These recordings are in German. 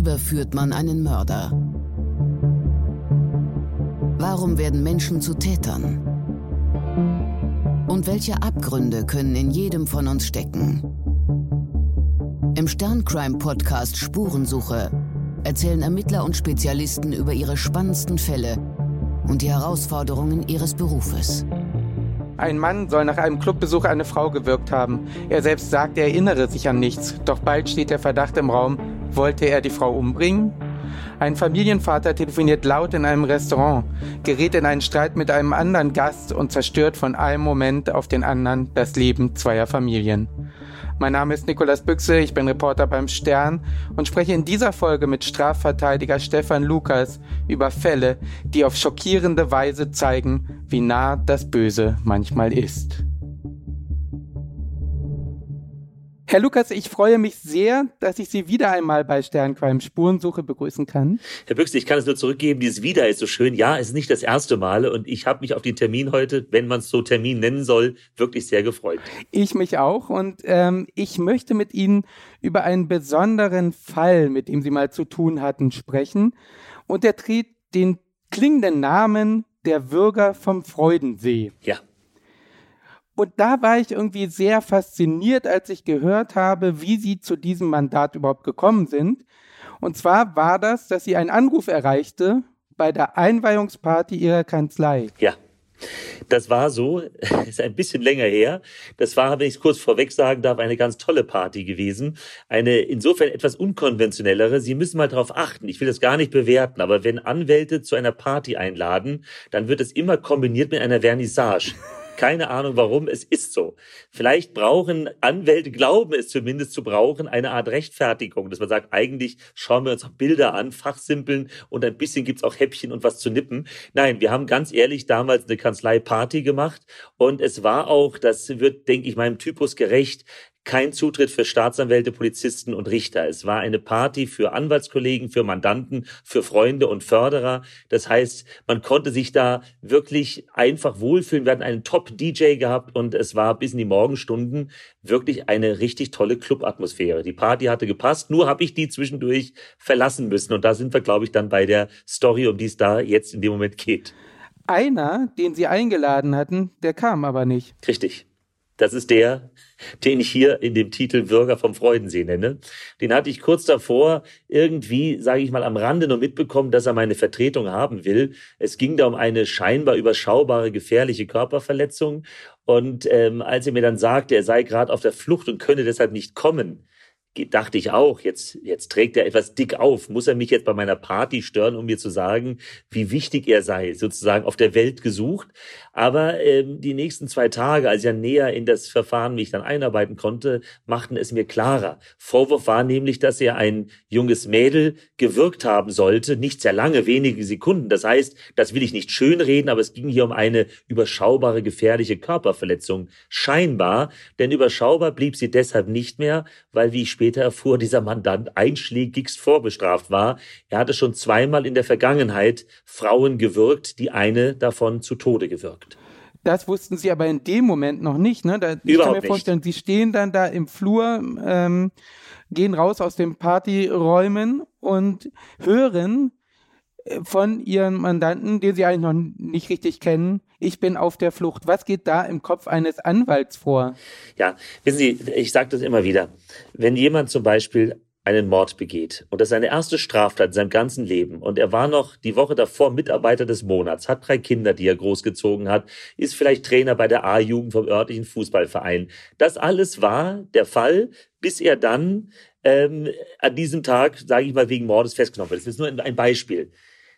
überführt man einen Mörder? Warum werden Menschen zu Tätern? Und welche Abgründe können in jedem von uns stecken? Im Sterncrime-Podcast Spurensuche erzählen Ermittler und Spezialisten über ihre spannendsten Fälle und die Herausforderungen ihres Berufes. Ein Mann soll nach einem Clubbesuch eine Frau gewirkt haben. Er selbst sagt, er erinnere sich an nichts. Doch bald steht der Verdacht im Raum, wollte er die Frau umbringen? Ein Familienvater telefoniert laut in einem Restaurant, gerät in einen Streit mit einem anderen Gast und zerstört von einem Moment auf den anderen das Leben zweier Familien. Mein Name ist Nikolas Büchse, ich bin Reporter beim Stern und spreche in dieser Folge mit Strafverteidiger Stefan Lukas über Fälle, die auf schockierende Weise zeigen, wie nah das Böse manchmal ist. Herr Lukas, ich freue mich sehr, dass ich Sie wieder einmal bei Sternqualm Spurensuche begrüßen kann. Herr Büchse, ich kann es nur zurückgeben, dieses Wieder ist so schön. Ja, es ist nicht das erste Mal und ich habe mich auf den Termin heute, wenn man es so Termin nennen soll, wirklich sehr gefreut. Ich mich auch und ähm, ich möchte mit Ihnen über einen besonderen Fall, mit dem Sie mal zu tun hatten, sprechen. Und der trägt den klingenden Namen der Bürger vom Freudensee. Ja. Und da war ich irgendwie sehr fasziniert, als ich gehört habe, wie Sie zu diesem Mandat überhaupt gekommen sind. Und zwar war das, dass Sie einen Anruf erreichte bei der Einweihungsparty Ihrer Kanzlei. Ja. Das war so, ist ein bisschen länger her. Das war, wenn ich es kurz vorweg sagen darf, eine ganz tolle Party gewesen. Eine insofern etwas unkonventionellere. Sie müssen mal darauf achten. Ich will das gar nicht bewerten, aber wenn Anwälte zu einer Party einladen, dann wird es immer kombiniert mit einer Vernissage. Keine Ahnung warum, es ist so. Vielleicht brauchen Anwälte, glauben es zumindest zu brauchen, eine Art Rechtfertigung, dass man sagt, eigentlich schauen wir uns auch Bilder an, fachsimpeln und ein bisschen gibt's auch Häppchen und was zu nippen. Nein, wir haben ganz ehrlich damals eine Kanzlei-Party gemacht und es war auch, das wird, denke ich, meinem Typus gerecht, kein Zutritt für Staatsanwälte, Polizisten und Richter. Es war eine Party für Anwaltskollegen, für Mandanten, für Freunde und Förderer. Das heißt, man konnte sich da wirklich einfach wohlfühlen. Wir hatten einen Top-DJ gehabt und es war bis in die Morgenstunden wirklich eine richtig tolle Clubatmosphäre. Die Party hatte gepasst, nur habe ich die zwischendurch verlassen müssen. Und da sind wir, glaube ich, dann bei der Story, um die es da jetzt in dem Moment geht. Einer, den Sie eingeladen hatten, der kam aber nicht. Richtig. Das ist der, den ich hier in dem Titel Bürger vom Freudensee nenne. Den hatte ich kurz davor irgendwie, sage ich mal, am Rande nur mitbekommen, dass er meine Vertretung haben will. Es ging da um eine scheinbar überschaubare, gefährliche Körperverletzung. Und ähm, als er mir dann sagte, er sei gerade auf der Flucht und könne deshalb nicht kommen, dachte ich auch, jetzt, jetzt trägt er etwas dick auf. Muss er mich jetzt bei meiner Party stören, um mir zu sagen, wie wichtig er sei, sozusagen auf der Welt gesucht. Aber ähm, die nächsten zwei Tage, als ich näher in das Verfahren mich dann einarbeiten konnte, machten es mir klarer. Vorwurf war nämlich, dass er ein junges Mädel gewirkt haben sollte, nicht sehr lange, wenige Sekunden. Das heißt, das will ich nicht schönreden, aber es ging hier um eine überschaubare, gefährliche Körperverletzung. Scheinbar, denn überschaubar blieb sie deshalb nicht mehr, weil, wie ich später erfuhr, dieser Mandant einschlägigst vorbestraft war. Er hatte schon zweimal in der Vergangenheit Frauen gewirkt, die eine davon zu Tode gewirkt. Das wussten Sie aber in dem Moment noch nicht. Ne? Da, ich kann mir vorstellen, nicht. Sie stehen dann da im Flur, ähm, gehen raus aus den Partyräumen und hören von Ihren Mandanten, den Sie eigentlich noch nicht richtig kennen, ich bin auf der Flucht. Was geht da im Kopf eines Anwalts vor? Ja, wissen Sie, ich sage das immer wieder. Wenn jemand zum Beispiel einen Mord begeht. Und das ist seine erste Straftat in seinem ganzen Leben. Und er war noch die Woche davor Mitarbeiter des Monats, hat drei Kinder, die er großgezogen hat, ist vielleicht Trainer bei der A-Jugend vom örtlichen Fußballverein. Das alles war der Fall, bis er dann ähm, an diesem Tag, sage ich mal, wegen Mordes festgenommen wird. Das ist nur ein Beispiel.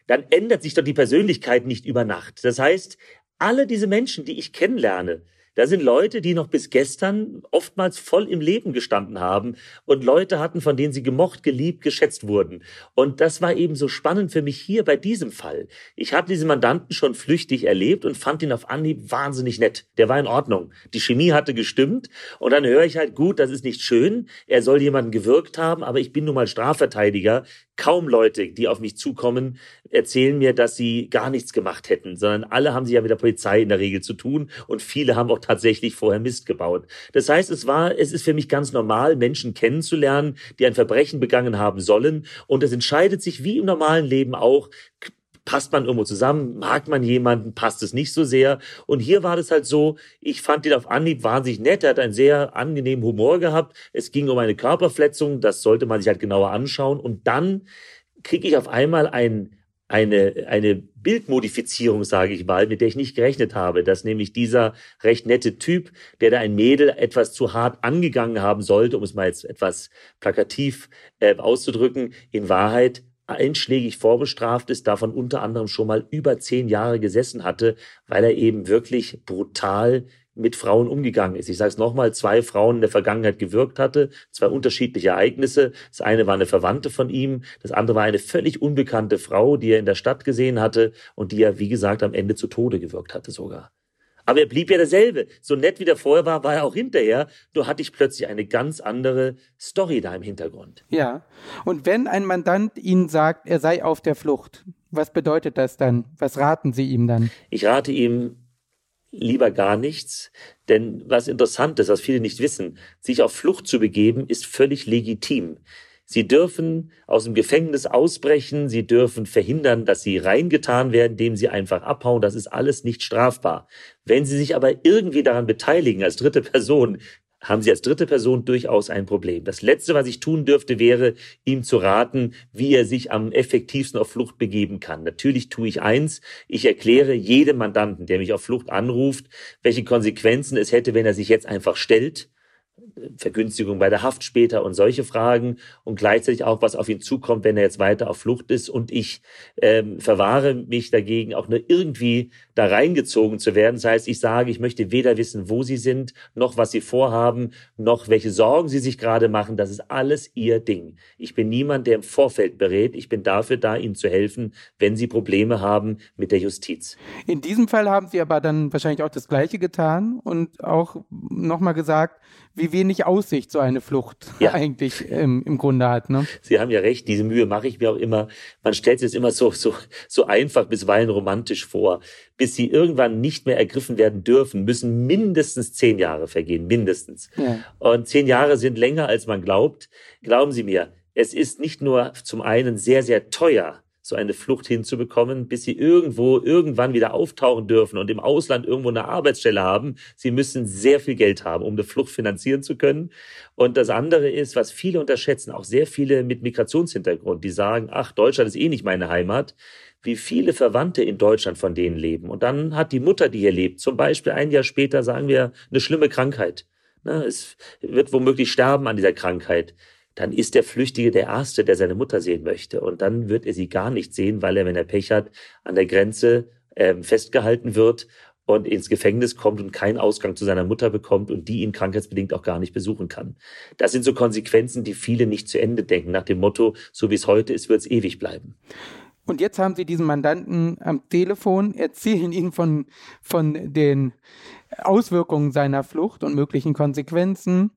Dann ändert sich doch die Persönlichkeit nicht über Nacht. Das heißt, alle diese Menschen, die ich kennenlerne, da sind Leute, die noch bis gestern oftmals voll im Leben gestanden haben und Leute hatten, von denen sie gemocht, geliebt, geschätzt wurden. Und das war eben so spannend für mich hier bei diesem Fall. Ich habe diesen Mandanten schon flüchtig erlebt und fand ihn auf Anhieb wahnsinnig nett. Der war in Ordnung. Die Chemie hatte gestimmt und dann höre ich halt, gut, das ist nicht schön. Er soll jemanden gewirkt haben, aber ich bin nun mal Strafverteidiger kaum Leute, die auf mich zukommen, erzählen mir, dass sie gar nichts gemacht hätten, sondern alle haben sie ja mit der Polizei in der Regel zu tun und viele haben auch tatsächlich vorher Mist gebaut. Das heißt, es war, es ist für mich ganz normal, Menschen kennenzulernen, die ein Verbrechen begangen haben sollen und es entscheidet sich wie im normalen Leben auch, passt man irgendwo zusammen, mag man jemanden, passt es nicht so sehr. Und hier war das halt so, ich fand ihn auf Anhieb wahnsinnig nett, er hat einen sehr angenehmen Humor gehabt. Es ging um eine Körperverletzung, das sollte man sich halt genauer anschauen. Und dann kriege ich auf einmal ein, eine, eine Bildmodifizierung, sage ich mal, mit der ich nicht gerechnet habe, dass nämlich dieser recht nette Typ, der da ein Mädel etwas zu hart angegangen haben sollte, um es mal jetzt etwas plakativ äh, auszudrücken, in Wahrheit einschlägig vorbestraft ist, davon unter anderem schon mal über zehn Jahre gesessen hatte, weil er eben wirklich brutal mit Frauen umgegangen ist. Ich sage es nochmal, zwei Frauen in der Vergangenheit gewirkt hatte, zwei unterschiedliche Ereignisse. Das eine war eine Verwandte von ihm, das andere war eine völlig unbekannte Frau, die er in der Stadt gesehen hatte und die er, wie gesagt, am Ende zu Tode gewirkt hatte sogar. Aber er blieb ja derselbe. So nett wie der vorher war, war er auch hinterher. Nur hatte ich plötzlich eine ganz andere Story da im Hintergrund. Ja. Und wenn ein Mandant Ihnen sagt, er sei auf der Flucht, was bedeutet das dann? Was raten Sie ihm dann? Ich rate ihm lieber gar nichts. Denn was interessant ist, was viele nicht wissen, sich auf Flucht zu begeben, ist völlig legitim. Sie dürfen aus dem Gefängnis ausbrechen, sie dürfen verhindern, dass sie reingetan werden, indem sie einfach abhauen. Das ist alles nicht strafbar. Wenn sie sich aber irgendwie daran beteiligen als dritte Person, haben Sie als dritte Person durchaus ein Problem. Das Letzte, was ich tun dürfte, wäre, ihm zu raten, wie er sich am effektivsten auf Flucht begeben kann. Natürlich tue ich eins, ich erkläre jedem Mandanten, der mich auf Flucht anruft, welche Konsequenzen es hätte, wenn er sich jetzt einfach stellt Vergünstigung bei der Haft später und solche Fragen und gleichzeitig auch, was auf ihn zukommt, wenn er jetzt weiter auf Flucht ist. Und ich ähm, verwahre mich dagegen, auch nur irgendwie da reingezogen zu werden. Das heißt, ich sage, ich möchte weder wissen, wo sie sind, noch was sie vorhaben, noch welche Sorgen sie sich gerade machen. Das ist alles ihr Ding. Ich bin niemand, der im Vorfeld berät. Ich bin dafür da, ihnen zu helfen, wenn sie Probleme haben mit der Justiz. In diesem Fall haben Sie aber dann wahrscheinlich auch das Gleiche getan und auch nochmal gesagt, wie wenig Aussicht so eine Flucht ja. eigentlich ähm, im Grunde hat. Ne? Sie haben ja recht, diese Mühe mache ich mir auch immer. Man stellt sich es immer so, so, so einfach, bisweilen romantisch vor. Bis sie irgendwann nicht mehr ergriffen werden dürfen, müssen mindestens zehn Jahre vergehen, mindestens. Ja. Und zehn Jahre sind länger, als man glaubt. Glauben Sie mir, es ist nicht nur zum einen sehr, sehr teuer, so eine Flucht hinzubekommen, bis sie irgendwo irgendwann wieder auftauchen dürfen und im Ausland irgendwo eine Arbeitsstelle haben. Sie müssen sehr viel Geld haben, um eine Flucht finanzieren zu können. Und das andere ist, was viele unterschätzen, auch sehr viele mit Migrationshintergrund, die sagen, ach, Deutschland ist eh nicht meine Heimat wie viele Verwandte in Deutschland von denen leben. Und dann hat die Mutter, die hier lebt, zum Beispiel ein Jahr später, sagen wir, eine schlimme Krankheit. Es wird womöglich sterben an dieser Krankheit dann ist der Flüchtige der Erste, der seine Mutter sehen möchte. Und dann wird er sie gar nicht sehen, weil er, wenn er Pech hat, an der Grenze ähm, festgehalten wird und ins Gefängnis kommt und keinen Ausgang zu seiner Mutter bekommt und die ihn krankheitsbedingt auch gar nicht besuchen kann. Das sind so Konsequenzen, die viele nicht zu Ende denken, nach dem Motto, so wie es heute ist, wird es ewig bleiben. Und jetzt haben Sie diesen Mandanten am Telefon, erzählen ihn von, von den Auswirkungen seiner Flucht und möglichen Konsequenzen.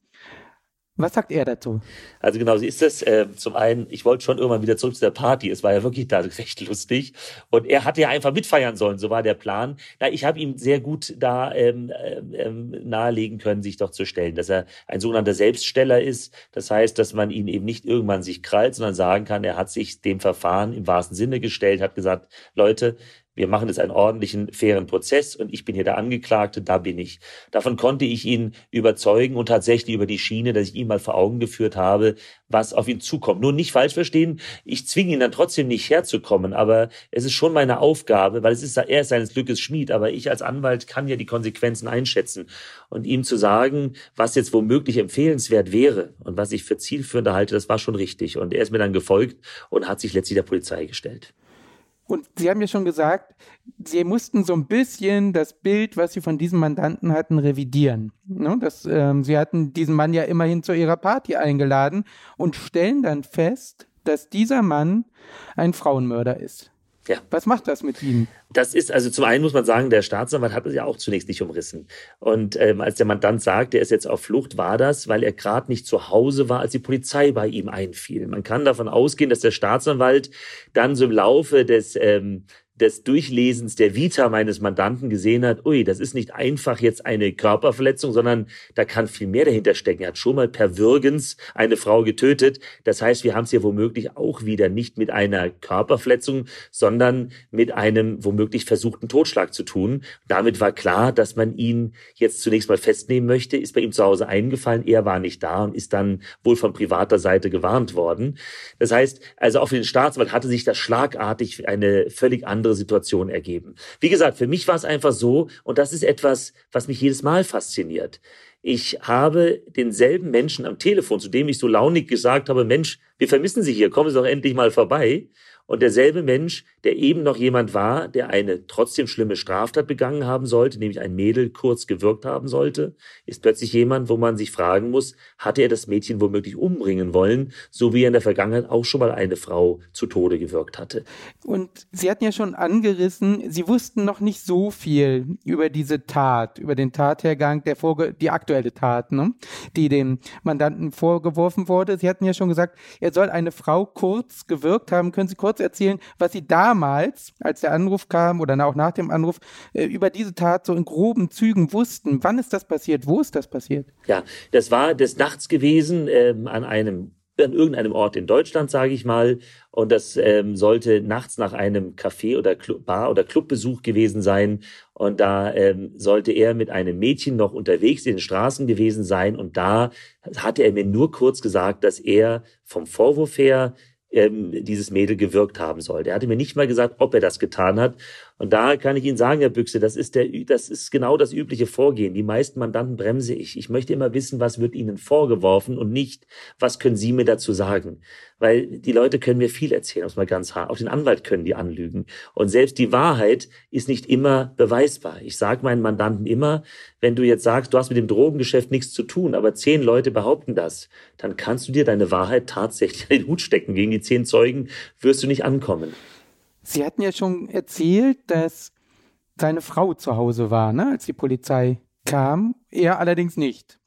Was sagt er dazu? Also genau, sie ist das. Äh, zum einen, ich wollte schon irgendwann wieder zurück zu der Party. Es war ja wirklich da recht lustig. Und er hatte ja einfach mitfeiern sollen, so war der Plan. Na, ich habe ihm sehr gut da ähm, ähm, nahelegen können, sich doch zu stellen, dass er ein sogenannter Selbststeller ist. Das heißt, dass man ihn eben nicht irgendwann sich krallt, sondern sagen kann, er hat sich dem Verfahren im wahrsten Sinne gestellt, hat gesagt, Leute, wir machen jetzt einen ordentlichen, fairen Prozess und ich bin hier der Angeklagte, da bin ich. Davon konnte ich ihn überzeugen und tatsächlich über die Schiene, dass ich ihm mal vor Augen geführt habe, was auf ihn zukommt. Nur nicht falsch verstehen, ich zwinge ihn dann trotzdem nicht herzukommen, aber es ist schon meine Aufgabe, weil es ist, er ist seines Glückes Schmied, aber ich als Anwalt kann ja die Konsequenzen einschätzen und ihm zu sagen, was jetzt womöglich empfehlenswert wäre und was ich für zielführend halte, das war schon richtig. Und er ist mir dann gefolgt und hat sich letztlich der Polizei gestellt. Und Sie haben ja schon gesagt, Sie mussten so ein bisschen das Bild, was Sie von diesem Mandanten hatten, revidieren. Ne? Das, ähm, Sie hatten diesen Mann ja immerhin zu Ihrer Party eingeladen und stellen dann fest, dass dieser Mann ein Frauenmörder ist. Ja. Was macht das mit Ihnen? Das ist, also zum einen muss man sagen, der Staatsanwalt hat es ja auch zunächst nicht umrissen. Und ähm, als der Mandant sagt, er ist jetzt auf Flucht, war das, weil er gerade nicht zu Hause war, als die Polizei bei ihm einfiel. Man kann davon ausgehen, dass der Staatsanwalt dann so im Laufe des ähm, des Durchlesens der Vita meines Mandanten gesehen hat, ui, das ist nicht einfach jetzt eine Körperverletzung, sondern da kann viel mehr dahinter stecken. Er hat schon mal per Würgens eine Frau getötet. Das heißt, wir haben es hier womöglich auch wieder nicht mit einer Körperverletzung, sondern mit einem womöglich versuchten Totschlag zu tun. Damit war klar, dass man ihn jetzt zunächst mal festnehmen möchte, ist bei ihm zu Hause eingefallen, er war nicht da und ist dann wohl von privater Seite gewarnt worden. Das heißt, also auch für den Staatsanwalt hatte sich das schlagartig eine völlig andere andere Situation ergeben. Wie gesagt, für mich war es einfach so, und das ist etwas, was mich jedes Mal fasziniert. Ich habe denselben Menschen am Telefon, zu dem ich so launig gesagt habe, Mensch, wir vermissen Sie hier, kommen Sie doch endlich mal vorbei. Und derselbe Mensch, der eben noch jemand war, der eine trotzdem schlimme Straftat begangen haben sollte, nämlich ein Mädel kurz gewirkt haben sollte, ist plötzlich jemand, wo man sich fragen muss, hatte er das Mädchen womöglich umbringen wollen, so wie er in der Vergangenheit auch schon mal eine Frau zu Tode gewirkt hatte. Und Sie hatten ja schon angerissen, Sie wussten noch nicht so viel über diese Tat, über den Tathergang, der Vorge die aktuelle Tat, ne? die dem Mandanten vorgeworfen wurde. Sie hatten ja schon gesagt, er soll eine Frau kurz gewirkt haben. Können Sie kurz kurz erzählen, was Sie damals, als der Anruf kam oder auch nach dem Anruf, äh, über diese Tat so in groben Zügen wussten? Wann ist das passiert? Wo ist das passiert? Ja, das war des Nachts gewesen ähm, an einem an irgendeinem Ort in Deutschland, sage ich mal. Und das ähm, sollte nachts nach einem Café oder Club, Bar oder Clubbesuch gewesen sein. Und da ähm, sollte er mit einem Mädchen noch unterwegs in den Straßen gewesen sein. Und da hatte er mir nur kurz gesagt, dass er vom Vorwurf her ähm, dieses Mädel gewirkt haben sollte. Er hatte mir nicht mal gesagt, ob er das getan hat. Und da kann ich Ihnen sagen, Herr Büchse, das ist, der, das ist genau das übliche Vorgehen. Die meisten Mandanten bremse ich. Ich möchte immer wissen, was wird Ihnen vorgeworfen und nicht, was können Sie mir dazu sagen. Weil die Leute können mir viel erzählen, um es mal ganz hart. Auch den Anwalt können die anlügen. Und selbst die Wahrheit ist nicht immer beweisbar. Ich sage meinen Mandanten immer, wenn du jetzt sagst, du hast mit dem Drogengeschäft nichts zu tun, aber zehn Leute behaupten das, dann kannst du dir deine Wahrheit tatsächlich in den Hut stecken. Gegen die zehn Zeugen wirst du nicht ankommen. Sie hatten ja schon erzählt, dass seine Frau zu Hause war, ne, als die Polizei kam. Er allerdings nicht.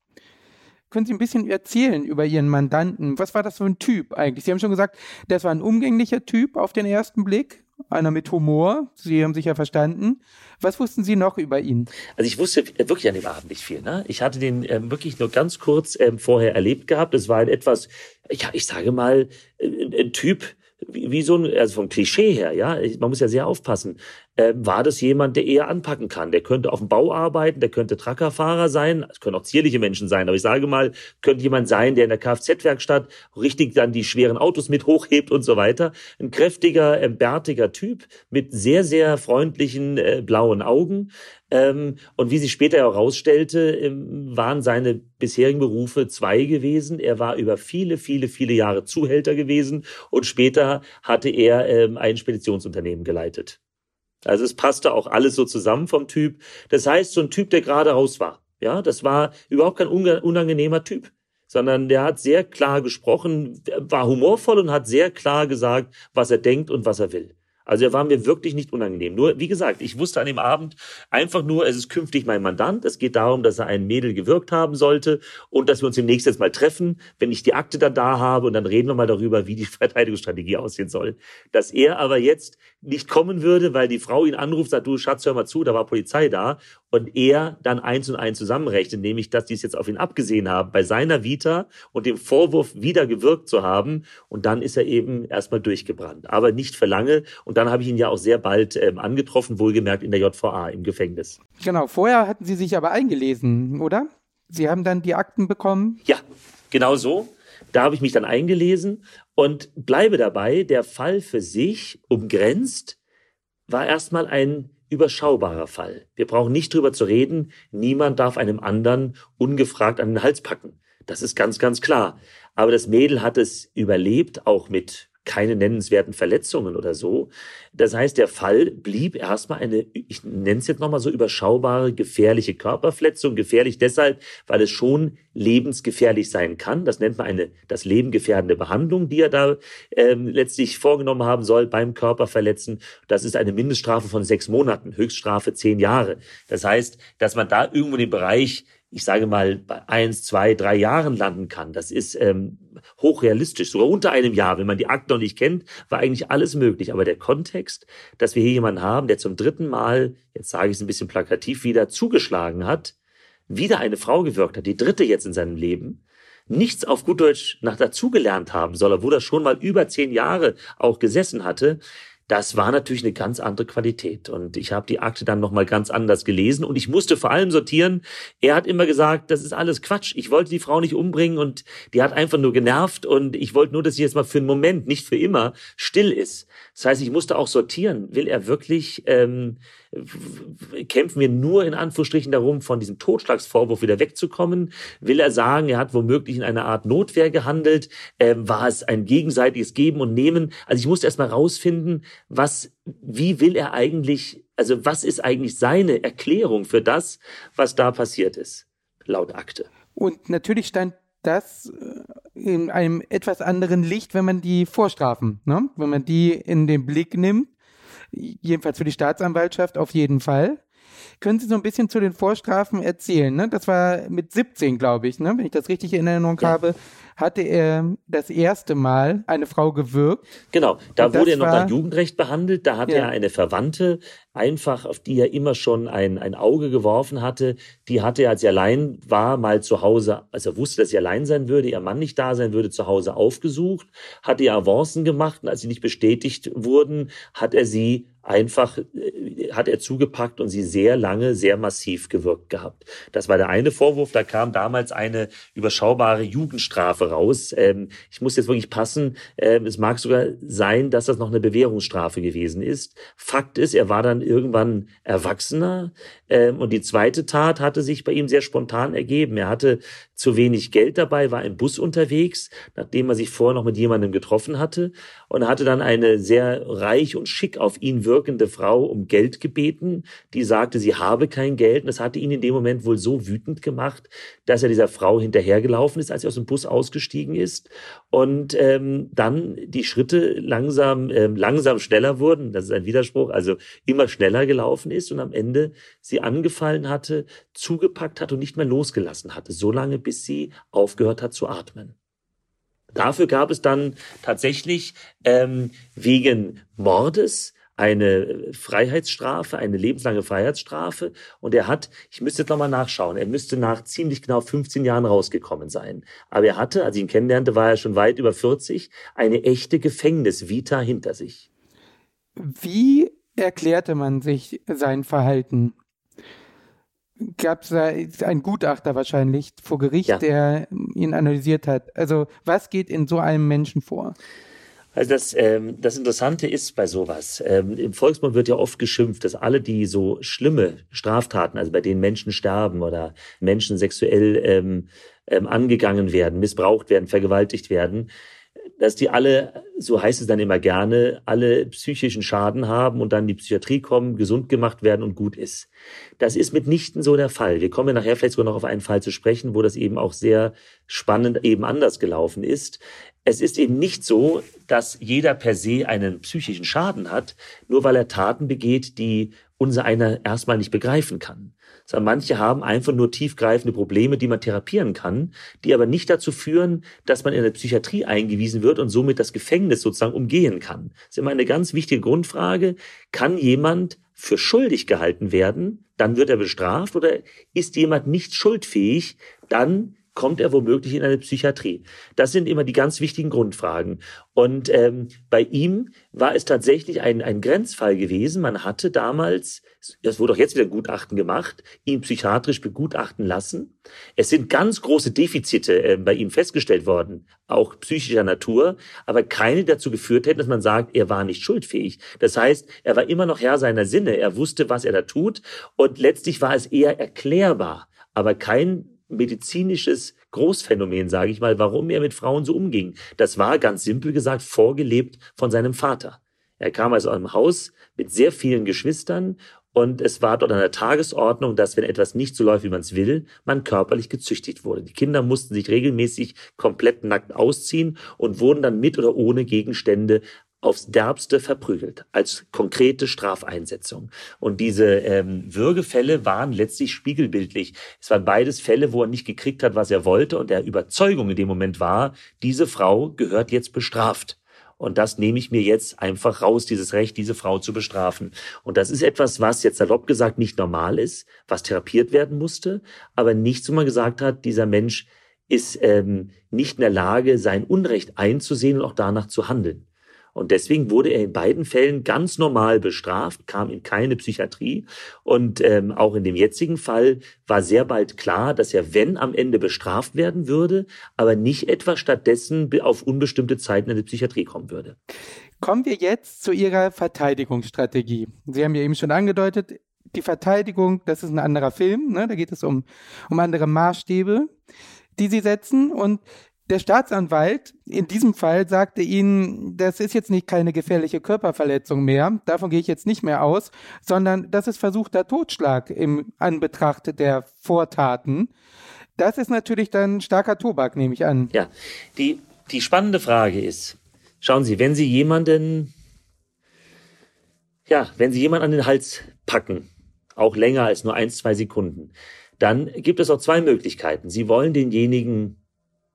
Können Sie ein bisschen erzählen über Ihren Mandanten? Was war das für ein Typ eigentlich? Sie haben schon gesagt, das war ein umgänglicher Typ auf den ersten Blick, einer mit Humor. Sie haben sich ja verstanden. Was wussten Sie noch über ihn? Also ich wusste wirklich an dem Abend nicht viel. Ne? Ich hatte den ähm, wirklich nur ganz kurz ähm, vorher erlebt gehabt. Es war ein etwas, ja, ich sage mal, ein, ein Typ, wie, wie so ein, also vom Klischee her, ja, man muss ja sehr aufpassen, äh, war das jemand, der eher anpacken kann. Der könnte auf dem Bau arbeiten, der könnte Truckerfahrer sein, es können auch zierliche Menschen sein, aber ich sage mal, könnte jemand sein, der in der Kfz-Werkstatt richtig dann die schweren Autos mit hochhebt und so weiter. Ein kräftiger, äh, bärtiger Typ mit sehr, sehr freundlichen äh, blauen Augen. Ähm, und wie sich später herausstellte, ähm, waren seine bisherigen Berufe zwei gewesen. Er war über viele, viele, viele Jahre Zuhälter gewesen und später hatte er ähm, ein Speditionsunternehmen geleitet. Also es passte auch alles so zusammen vom Typ. Das heißt, so ein Typ, der gerade raus war. Ja, das war überhaupt kein unangenehmer Typ, sondern der hat sehr klar gesprochen, war humorvoll und hat sehr klar gesagt, was er denkt und was er will. Also er war mir wirklich nicht unangenehm. Nur, wie gesagt, ich wusste an dem Abend einfach nur, es ist künftig mein Mandant. Es geht darum, dass er ein Mädel gewirkt haben sollte und dass wir uns demnächst jetzt mal treffen, wenn ich die Akte dann da habe und dann reden wir mal darüber, wie die Verteidigungsstrategie aussehen soll. Dass er aber jetzt nicht kommen würde, weil die Frau ihn anruft, sagt, du Schatz, hör mal zu, da war Polizei da und er dann eins und eins zusammenrechnet, nämlich, dass die es jetzt auf ihn abgesehen haben, bei seiner Vita und dem Vorwurf wieder gewirkt zu haben. Und dann ist er eben erstmal durchgebrannt. Aber nicht für lange. Und dann habe ich ihn ja auch sehr bald ähm, angetroffen, wohlgemerkt in der JVA im Gefängnis. Genau, vorher hatten Sie sich aber eingelesen, oder? Sie haben dann die Akten bekommen? Ja, genau so. Da habe ich mich dann eingelesen und bleibe dabei, der Fall für sich umgrenzt war erstmal ein überschaubarer Fall. Wir brauchen nicht drüber zu reden. Niemand darf einem anderen ungefragt an den Hals packen. Das ist ganz, ganz klar. Aber das Mädel hat es überlebt, auch mit keine nennenswerten Verletzungen oder so. Das heißt, der Fall blieb erstmal eine, ich nenne es jetzt nochmal so überschaubare, gefährliche Körperverletzung. Gefährlich deshalb, weil es schon lebensgefährlich sein kann. Das nennt man eine, das lebengefährdende Behandlung, die er da ähm, letztlich vorgenommen haben soll beim Körperverletzen. Das ist eine Mindeststrafe von sechs Monaten, Höchststrafe zehn Jahre. Das heißt, dass man da irgendwo den Bereich ich sage mal, bei eins, zwei, drei Jahren landen kann. Das ist ähm, hochrealistisch, sogar unter einem Jahr. Wenn man die Akte noch nicht kennt, war eigentlich alles möglich. Aber der Kontext, dass wir hier jemanden haben, der zum dritten Mal, jetzt sage ich es ein bisschen plakativ wieder, zugeschlagen hat, wieder eine Frau gewirkt hat, die dritte jetzt in seinem Leben, nichts auf gut Deutsch nach dazugelernt haben soll, obwohl er schon mal über zehn Jahre auch gesessen hatte, das war natürlich eine ganz andere Qualität. Und ich habe die Akte dann nochmal ganz anders gelesen und ich musste vor allem sortieren. Er hat immer gesagt, das ist alles Quatsch. Ich wollte die Frau nicht umbringen und die hat einfach nur genervt und ich wollte nur, dass sie jetzt mal für einen Moment, nicht für immer, still ist. Das heißt, ich musste auch sortieren. Will er wirklich ähm, kämpfen wir nur in Anführungsstrichen darum, von diesem Totschlagsvorwurf wieder wegzukommen? Will er sagen, er hat womöglich in einer Art Notwehr gehandelt? Ähm, war es ein gegenseitiges Geben und Nehmen? Also ich musste erst mal rausfinden, was, wie will er eigentlich, also was ist eigentlich seine Erklärung für das, was da passiert ist, laut Akte? Und natürlich stand das äh, in einem etwas anderen Licht, wenn man die Vorstrafen, ne? wenn man die in den Blick nimmt jedenfalls für die Staatsanwaltschaft auf jeden Fall. Können Sie so ein bisschen zu den Vorstrafen erzählen? Ne? Das war mit 17, glaube ich, ne? wenn ich das richtig in Erinnerung ja. habe, hatte er das erste Mal eine Frau gewürgt. Genau, da wurde er noch nach Jugendrecht behandelt. Da hatte ja. er eine Verwandte, einfach, auf die er immer schon ein, ein Auge geworfen hatte. Die hatte er, als er allein war, mal zu Hause, als er wusste, dass sie allein sein würde, ihr Mann nicht da sein würde, zu Hause aufgesucht, hatte ihr Avancen gemacht und als sie nicht bestätigt wurden, hat er sie einfach äh, hat er zugepackt und sie sehr lange, sehr massiv gewirkt gehabt. Das war der eine Vorwurf. Da kam damals eine überschaubare Jugendstrafe raus. Ähm, ich muss jetzt wirklich passen. Ähm, es mag sogar sein, dass das noch eine Bewährungsstrafe gewesen ist. Fakt ist, er war dann irgendwann Erwachsener. Ähm, und die zweite Tat hatte sich bei ihm sehr spontan ergeben. Er hatte zu wenig Geld dabei, war im Bus unterwegs, nachdem er sich vorher noch mit jemandem getroffen hatte und hatte dann eine sehr reich und schick auf ihn wirkende Frau um Geld gebeten, die sagte, sie habe kein Geld. Und das hatte ihn in dem Moment wohl so wütend gemacht, dass er dieser Frau hinterhergelaufen ist, als er aus dem Bus ausgestiegen ist. Und ähm, dann die Schritte langsam ähm, langsam schneller wurden, das ist ein Widerspruch, also immer schneller gelaufen ist und am Ende sie angefallen hatte, zugepackt hat und nicht mehr losgelassen hatte, so lange bis sie aufgehört hat zu atmen. Dafür gab es dann tatsächlich ähm, wegen Mordes eine Freiheitsstrafe, eine lebenslange Freiheitsstrafe. Und er hat, ich müsste jetzt nochmal nachschauen, er müsste nach ziemlich genau 15 Jahren rausgekommen sein. Aber er hatte, als ich ihn kennenlernte, war er schon weit über 40, eine echte Gefängnisvita hinter sich. Wie erklärte man sich sein Verhalten? Gab es ein Gutachter wahrscheinlich vor Gericht, ja. der ihn analysiert hat. Also was geht in so einem Menschen vor? Also das, ähm, das Interessante ist bei sowas, ähm, im Volksmund wird ja oft geschimpft, dass alle, die so schlimme Straftaten, also bei denen Menschen sterben oder Menschen sexuell ähm, ähm, angegangen werden, missbraucht werden, vergewaltigt werden, dass die alle, so heißt es dann immer gerne, alle psychischen Schaden haben und dann in die Psychiatrie kommen, gesund gemacht werden und gut ist. Das ist mitnichten so der Fall. Wir kommen nachher vielleicht sogar noch auf einen Fall zu sprechen, wo das eben auch sehr spannend eben anders gelaufen ist. Es ist eben nicht so, dass jeder per se einen psychischen Schaden hat, nur weil er Taten begeht, die unser einer erstmal nicht begreifen kann sondern manche haben einfach nur tiefgreifende Probleme, die man therapieren kann, die aber nicht dazu führen, dass man in eine Psychiatrie eingewiesen wird und somit das Gefängnis sozusagen umgehen kann. Das ist immer eine ganz wichtige Grundfrage. Kann jemand für schuldig gehalten werden, dann wird er bestraft oder ist jemand nicht schuldfähig, dann kommt er womöglich in eine Psychiatrie? Das sind immer die ganz wichtigen Grundfragen. Und ähm, bei ihm war es tatsächlich ein, ein Grenzfall gewesen. Man hatte damals, das wurde auch jetzt wieder Gutachten gemacht, ihn psychiatrisch begutachten lassen. Es sind ganz große Defizite äh, bei ihm festgestellt worden, auch psychischer Natur, aber keine dazu geführt hätten, dass man sagt, er war nicht schuldfähig. Das heißt, er war immer noch Herr seiner Sinne, er wusste, was er da tut und letztlich war es eher erklärbar, aber kein medizinisches Großphänomen, sage ich mal, warum er mit Frauen so umging. Das war ganz simpel gesagt vorgelebt von seinem Vater. Er kam also aus einem Haus mit sehr vielen Geschwistern und es war dort an der Tagesordnung, dass wenn etwas nicht so läuft, wie man es will, man körperlich gezüchtigt wurde. Die Kinder mussten sich regelmäßig komplett nackt ausziehen und wurden dann mit oder ohne Gegenstände aufs Derbste verprügelt, als konkrete Strafeinsetzung. Und diese ähm, Würgefälle waren letztlich spiegelbildlich. Es waren beides Fälle, wo er nicht gekriegt hat, was er wollte und der Überzeugung in dem Moment war, diese Frau gehört jetzt bestraft. Und das nehme ich mir jetzt einfach raus, dieses Recht, diese Frau zu bestrafen. Und das ist etwas, was jetzt salopp gesagt nicht normal ist, was therapiert werden musste, aber nichts, wo man gesagt hat, dieser Mensch ist ähm, nicht in der Lage, sein Unrecht einzusehen und auch danach zu handeln. Und deswegen wurde er in beiden Fällen ganz normal bestraft, kam in keine Psychiatrie. Und ähm, auch in dem jetzigen Fall war sehr bald klar, dass er, wenn am Ende bestraft werden würde, aber nicht etwa stattdessen auf unbestimmte Zeit in eine Psychiatrie kommen würde. Kommen wir jetzt zu Ihrer Verteidigungsstrategie. Sie haben ja eben schon angedeutet, die Verteidigung, das ist ein anderer Film, ne? da geht es um, um andere Maßstäbe, die Sie setzen. Und der Staatsanwalt in diesem Fall sagte ihnen, das ist jetzt nicht keine gefährliche Körperverletzung mehr, davon gehe ich jetzt nicht mehr aus, sondern das ist versuchter Totschlag im Anbetracht der Vortaten. Das ist natürlich dann starker Tobak, nehme ich an. Ja, die, die spannende Frage ist, schauen Sie, wenn Sie jemanden, ja, wenn Sie jemanden an den Hals packen, auch länger als nur ein, zwei Sekunden, dann gibt es auch zwei Möglichkeiten. Sie wollen denjenigen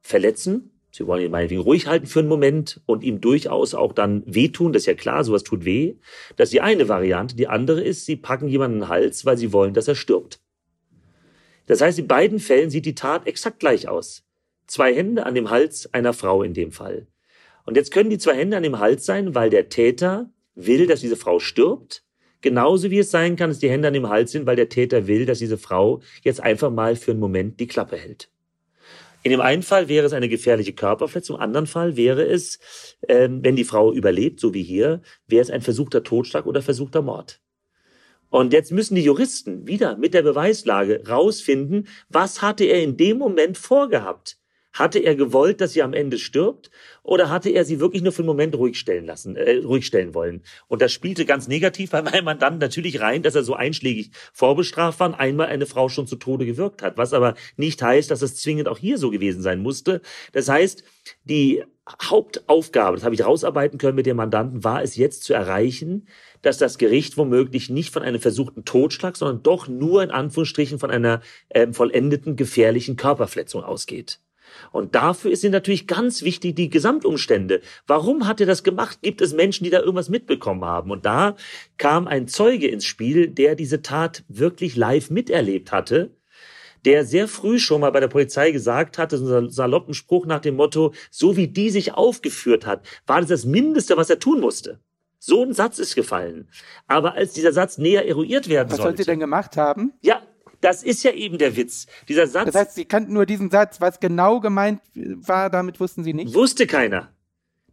verletzen. Sie wollen ihn meinetwegen ruhig halten für einen Moment und ihm durchaus auch dann wehtun. Das ist ja klar, sowas tut weh. Das ist die eine Variante. Die andere ist, sie packen jemanden den Hals, weil sie wollen, dass er stirbt. Das heißt, in beiden Fällen sieht die Tat exakt gleich aus. Zwei Hände an dem Hals einer Frau in dem Fall. Und jetzt können die zwei Hände an dem Hals sein, weil der Täter will, dass diese Frau stirbt. Genauso wie es sein kann, dass die Hände an dem Hals sind, weil der Täter will, dass diese Frau jetzt einfach mal für einen Moment die Klappe hält. In dem einen Fall wäre es eine gefährliche Körperverletzung, im anderen Fall wäre es, ähm, wenn die Frau überlebt, so wie hier, wäre es ein versuchter Totschlag oder versuchter Mord. Und jetzt müssen die Juristen wieder mit der Beweislage rausfinden, was hatte er in dem Moment vorgehabt. Hatte er gewollt, dass sie am Ende stirbt? Oder hatte er sie wirklich nur für einen Moment ruhig stellen lassen, äh, ruhig stellen wollen? Und das spielte ganz negativ bei meinem Mandanten natürlich rein, dass er so einschlägig vorbestraft war und einmal eine Frau schon zu Tode gewirkt hat. Was aber nicht heißt, dass es zwingend auch hier so gewesen sein musste. Das heißt, die Hauptaufgabe, das habe ich rausarbeiten können mit dem Mandanten, war es jetzt zu erreichen, dass das Gericht womöglich nicht von einem versuchten Totschlag, sondern doch nur in Anführungsstrichen von einer ähm, vollendeten gefährlichen Körperverletzung ausgeht. Und dafür sind natürlich ganz wichtig die Gesamtumstände. Warum hat er das gemacht? Gibt es Menschen, die da irgendwas mitbekommen haben? Und da kam ein Zeuge ins Spiel, der diese Tat wirklich live miterlebt hatte der sehr früh schon mal bei der Polizei gesagt hatte, so einen saloppen Spruch nach dem Motto, so wie die sich aufgeführt hat, war das das Mindeste, was er tun musste. So ein Satz ist gefallen. Aber als dieser Satz näher eruiert werden was sollte. Was sollte sie denn gemacht haben? Ja, das ist ja eben der Witz. Dieser Satz. Das heißt, Sie kannten nur diesen Satz. Was genau gemeint war, damit wussten Sie nicht? Wusste keiner.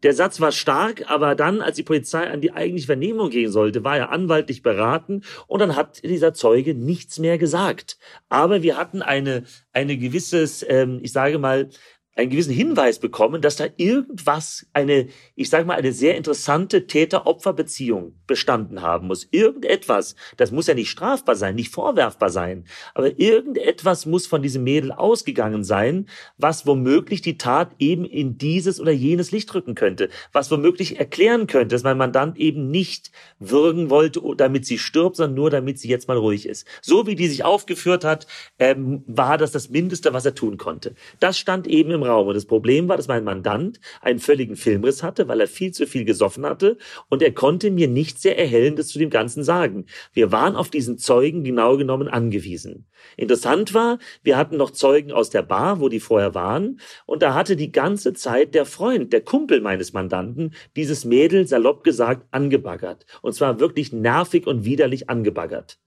Der Satz war stark, aber dann, als die Polizei an die eigentliche Vernehmung gehen sollte, war er anwaltlich beraten und dann hat dieser Zeuge nichts mehr gesagt. Aber wir hatten eine, eine gewisses, ähm, ich sage mal, einen gewissen Hinweis bekommen, dass da irgendwas, eine, ich sage mal, eine sehr interessante Täter-Opfer-Beziehung bestanden haben muss. Irgendetwas, das muss ja nicht strafbar sein, nicht vorwerfbar sein, aber irgendetwas muss von diesem Mädel ausgegangen sein, was womöglich die Tat eben in dieses oder jenes Licht rücken könnte, was womöglich erklären könnte, dass mein Mandant eben nicht würgen wollte, damit sie stirbt, sondern nur damit sie jetzt mal ruhig ist. So wie die sich aufgeführt hat, ähm, war das das Mindeste, was er tun konnte. Das stand eben im Raum. Und das Problem war, dass mein Mandant einen völligen Filmriss hatte, weil er viel zu viel gesoffen hatte und er konnte mir nichts sehr Erhellendes zu dem Ganzen sagen. Wir waren auf diesen Zeugen genau genommen angewiesen. Interessant war, wir hatten noch Zeugen aus der Bar, wo die vorher waren und da hatte die ganze Zeit der Freund, der Kumpel meines Mandanten, dieses Mädel salopp gesagt angebaggert. Und zwar wirklich nervig und widerlich angebaggert.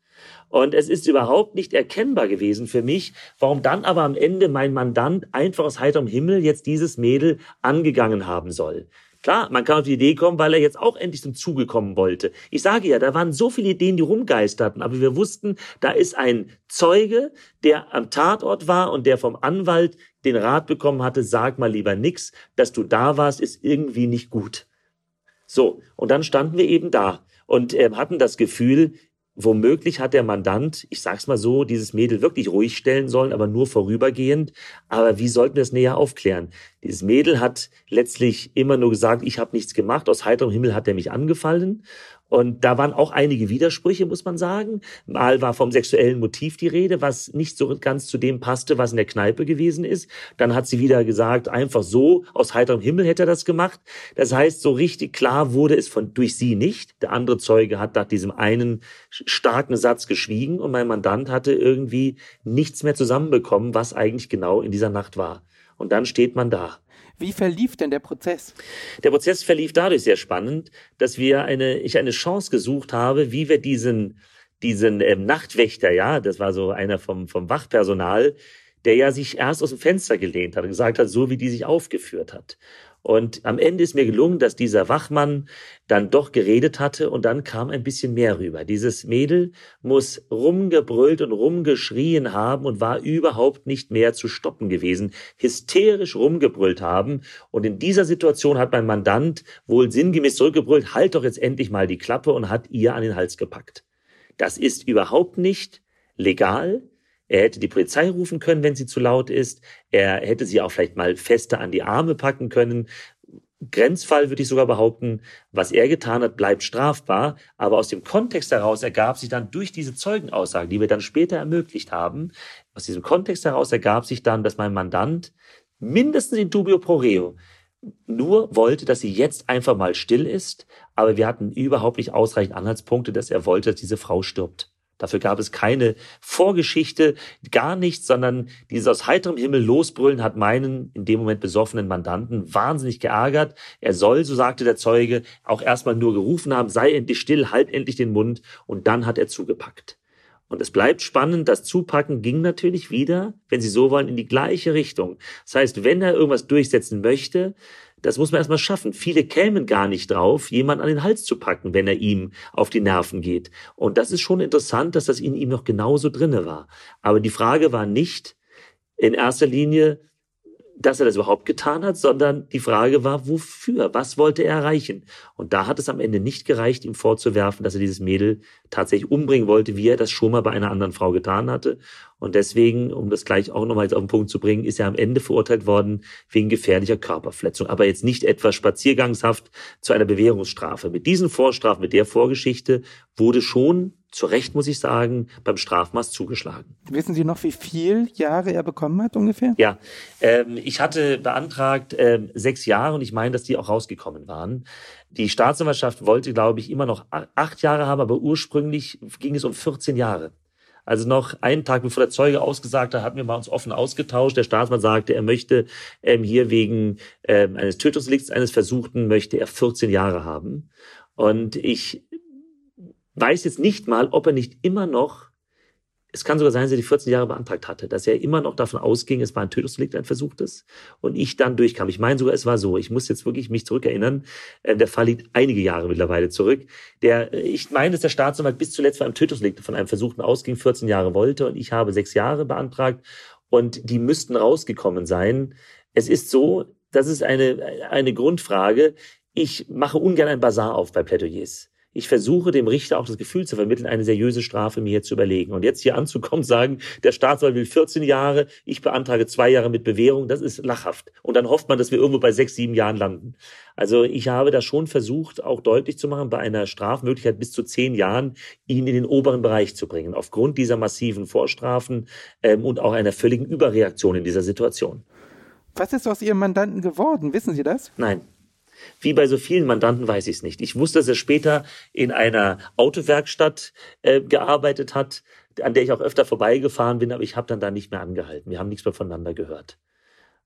Und es ist überhaupt nicht erkennbar gewesen für mich, warum dann aber am Ende mein Mandant einfach aus heiterem Himmel jetzt dieses Mädel angegangen haben soll. Klar, man kann auf die Idee kommen, weil er jetzt auch endlich zum Zuge kommen wollte. Ich sage ja, da waren so viele Ideen, die rumgeisterten, aber wir wussten, da ist ein Zeuge, der am Tatort war und der vom Anwalt den Rat bekommen hatte, sag mal lieber nix, dass du da warst, ist irgendwie nicht gut. So, und dann standen wir eben da und äh, hatten das Gefühl, Womöglich hat der Mandant, ich sag's mal so, dieses Mädel wirklich ruhig stellen sollen, aber nur vorübergehend. Aber wie sollten wir das näher aufklären? Dieses Mädel hat letztlich immer nur gesagt, ich habe nichts gemacht, aus heiterem Himmel hat er mich angefallen. Und da waren auch einige Widersprüche, muss man sagen. Mal war vom sexuellen Motiv die Rede, was nicht so ganz zu dem passte, was in der Kneipe gewesen ist. Dann hat sie wieder gesagt, einfach so, aus heiterem Himmel hätte er das gemacht. Das heißt, so richtig klar wurde es von, durch sie nicht. Der andere Zeuge hat nach diesem einen starken Satz geschwiegen und mein Mandant hatte irgendwie nichts mehr zusammenbekommen, was eigentlich genau in dieser Nacht war. Und dann steht man da. Wie verlief denn der Prozess? Der Prozess verlief dadurch sehr spannend, dass wir eine, ich eine Chance gesucht habe, wie wir diesen, diesen ähm, Nachtwächter, ja, das war so einer vom, vom Wachpersonal, der ja sich erst aus dem Fenster gelehnt hat und gesagt hat, so wie die sich aufgeführt hat. Und am Ende ist mir gelungen, dass dieser Wachmann dann doch geredet hatte und dann kam ein bisschen mehr rüber. Dieses Mädel muss rumgebrüllt und rumgeschrien haben und war überhaupt nicht mehr zu stoppen gewesen, hysterisch rumgebrüllt haben. Und in dieser Situation hat mein Mandant wohl sinngemäß zurückgebrüllt, halt doch jetzt endlich mal die Klappe und hat ihr an den Hals gepackt. Das ist überhaupt nicht legal. Er hätte die Polizei rufen können, wenn sie zu laut ist. Er hätte sie auch vielleicht mal fester an die Arme packen können. Grenzfall würde ich sogar behaupten, was er getan hat, bleibt strafbar. Aber aus dem Kontext heraus ergab sich dann durch diese Zeugenaussagen, die wir dann später ermöglicht haben, aus diesem Kontext heraus ergab sich dann, dass mein Mandant mindestens in dubio pro reo nur wollte, dass sie jetzt einfach mal still ist. Aber wir hatten überhaupt nicht ausreichend Anhaltspunkte, dass er wollte, dass diese Frau stirbt. Dafür gab es keine Vorgeschichte, gar nichts, sondern dieses aus heiterem Himmel losbrüllen hat meinen in dem Moment besoffenen Mandanten wahnsinnig geärgert. Er soll, so sagte der Zeuge, auch erstmal nur gerufen haben, sei endlich still, halt endlich den Mund und dann hat er zugepackt. Und es bleibt spannend, das Zupacken ging natürlich wieder, wenn Sie so wollen, in die gleiche Richtung. Das heißt, wenn er irgendwas durchsetzen möchte, das muss man erstmal schaffen. Viele kämen gar nicht drauf, jemand an den Hals zu packen, wenn er ihm auf die Nerven geht. Und das ist schon interessant, dass das in ihm noch genauso drinne war. Aber die Frage war nicht in erster Linie, dass er das überhaupt getan hat, sondern die Frage war, wofür? Was wollte er erreichen? Und da hat es am Ende nicht gereicht, ihm vorzuwerfen, dass er dieses Mädel tatsächlich umbringen wollte, wie er das schon mal bei einer anderen Frau getan hatte. Und deswegen, um das gleich auch nochmal auf den Punkt zu bringen, ist er am Ende verurteilt worden wegen gefährlicher Körperverletzung. Aber jetzt nicht etwa spaziergangshaft zu einer Bewährungsstrafe. Mit diesen Vorstrafen, mit der Vorgeschichte wurde schon zu Recht, muss ich sagen, beim Strafmaß zugeschlagen. Wissen Sie noch, wie viel Jahre er bekommen hat ungefähr? Ja, ähm, ich hatte beantragt ähm, sechs Jahre und ich meine, dass die auch rausgekommen waren. Die Staatsanwaltschaft wollte, glaube ich, immer noch acht Jahre haben, aber ursprünglich ging es um 14 Jahre. Also noch einen Tag bevor der Zeuge ausgesagt hat, hatten wir mal uns offen ausgetauscht. Der Staatsmann sagte, er möchte ähm, hier wegen ähm, eines Tötungsdelikts, eines Versuchten, möchte er 14 Jahre haben. Und ich weiß jetzt nicht mal, ob er nicht immer noch, es kann sogar sein, dass er die 14 Jahre beantragt hatte, dass er immer noch davon ausging, es war ein Tötungsdelikt, ein versuchtes, und ich dann durchkam. Ich meine sogar, es war so. Ich muss jetzt wirklich mich zurückerinnern. Äh, der Fall liegt einige Jahre mittlerweile zurück. Der, ich meine, dass der Staatsanwalt bis zuletzt von einem Tötungsdelikt, von einem versuchten ausging, 14 Jahre wollte, und ich habe sechs Jahre beantragt, und die müssten rausgekommen sein. Es ist so, das ist eine, eine Grundfrage. Ich mache ungern ein Bazar auf bei Plädoyers ich versuche dem Richter auch das Gefühl zu vermitteln, eine seriöse Strafe mir hier zu überlegen. Und jetzt hier anzukommen, sagen, der Staatsanwalt will 14 Jahre, ich beantrage zwei Jahre mit Bewährung, das ist lachhaft. Und dann hofft man, dass wir irgendwo bei sechs, sieben Jahren landen. Also ich habe da schon versucht, auch deutlich zu machen, bei einer Strafmöglichkeit bis zu zehn Jahren ihn in den oberen Bereich zu bringen, aufgrund dieser massiven Vorstrafen ähm, und auch einer völligen Überreaktion in dieser Situation. Was ist aus Ihrem Mandanten geworden? Wissen Sie das? Nein. Wie bei so vielen Mandanten weiß ich es nicht. Ich wusste, dass er später in einer Autowerkstatt äh, gearbeitet hat, an der ich auch öfter vorbeigefahren bin, aber ich habe dann da nicht mehr angehalten. Wir haben nichts mehr voneinander gehört.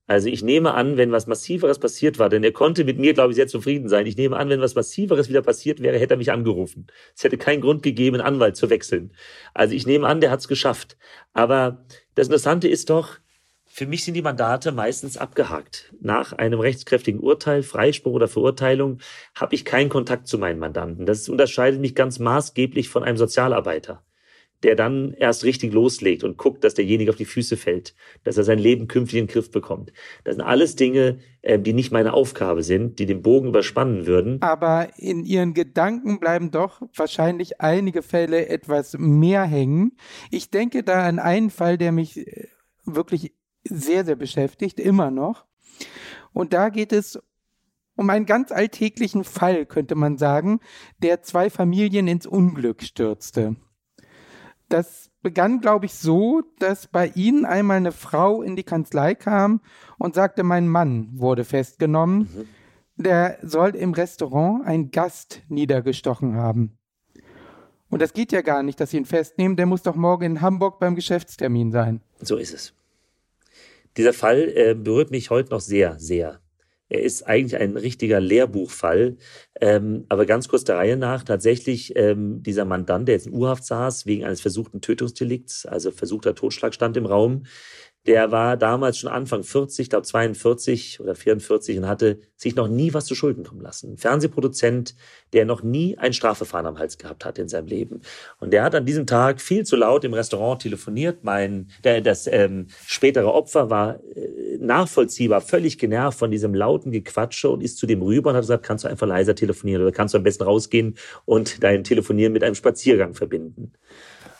Also ich nehme an, wenn was Massiveres passiert war, denn er konnte mit mir, glaube ich, sehr zufrieden sein. Ich nehme an, wenn was Massiveres wieder passiert wäre, hätte er mich angerufen. Es hätte keinen Grund gegeben, einen Anwalt zu wechseln. Also ich nehme an, der hat es geschafft. Aber das Interessante ist doch, Für mich sind die Mandate meistens abgehakt. Nach einem rechtskräftigen Urteil, Freispruch oder Verurteilung habe ich keinen Kontakt zu meinen Mandanten. Das unterscheidet mich ganz maßgeblich von einem Sozialarbeiter der dann erst richtig loslegt und guckt, dass derjenige auf die Füße fällt, dass er sein Leben künftig in den Griff bekommt. Das sind alles Dinge, äh, die nicht meine Aufgabe sind, die den Bogen überspannen würden. Aber in Ihren Gedanken bleiben doch wahrscheinlich einige Fälle etwas mehr hängen. Ich denke da an einen Fall, der mich äh, wirklich sehr, sehr beschäftigt, immer noch. Und da geht es um einen ganz alltäglichen Fall, könnte man sagen, der zwei Familien ins Unglück stürzte. Das begann, glaube ich, so, dass bei Ihnen einmal eine Frau in die Kanzlei kam und sagte, mein Mann wurde festgenommen. Mhm. Der soll im Restaurant einen Gast niedergestochen haben. Und das geht ja gar nicht, dass Sie ihn festnehmen. Der muss doch morgen in Hamburg beim Geschäftstermin sein. So ist es. Dieser Fall äh, berührt mich heute noch sehr, sehr. Er ist eigentlich ein richtiger Lehrbuchfall. Ähm, aber ganz kurz der Reihe nach, tatsächlich ähm, dieser Mandant, der jetzt in Urhaft saß, wegen eines versuchten Tötungsdelikts, also versuchter Totschlag stand im Raum, der war damals schon Anfang 40, ich glaube 42 oder 44 und hatte sich noch nie was zu Schulden kommen lassen. Ein Fernsehproduzent, der noch nie ein Strafverfahren am Hals gehabt hat in seinem Leben. Und der hat an diesem Tag viel zu laut im Restaurant telefoniert. Mein, der, das ähm, spätere Opfer war äh, nachvollziehbar, völlig genervt von diesem lauten Gequatsche und ist zu dem rüber und hat gesagt, kannst du einfach leiser telefonieren oder kannst du am besten rausgehen und dein Telefonieren mit einem Spaziergang verbinden.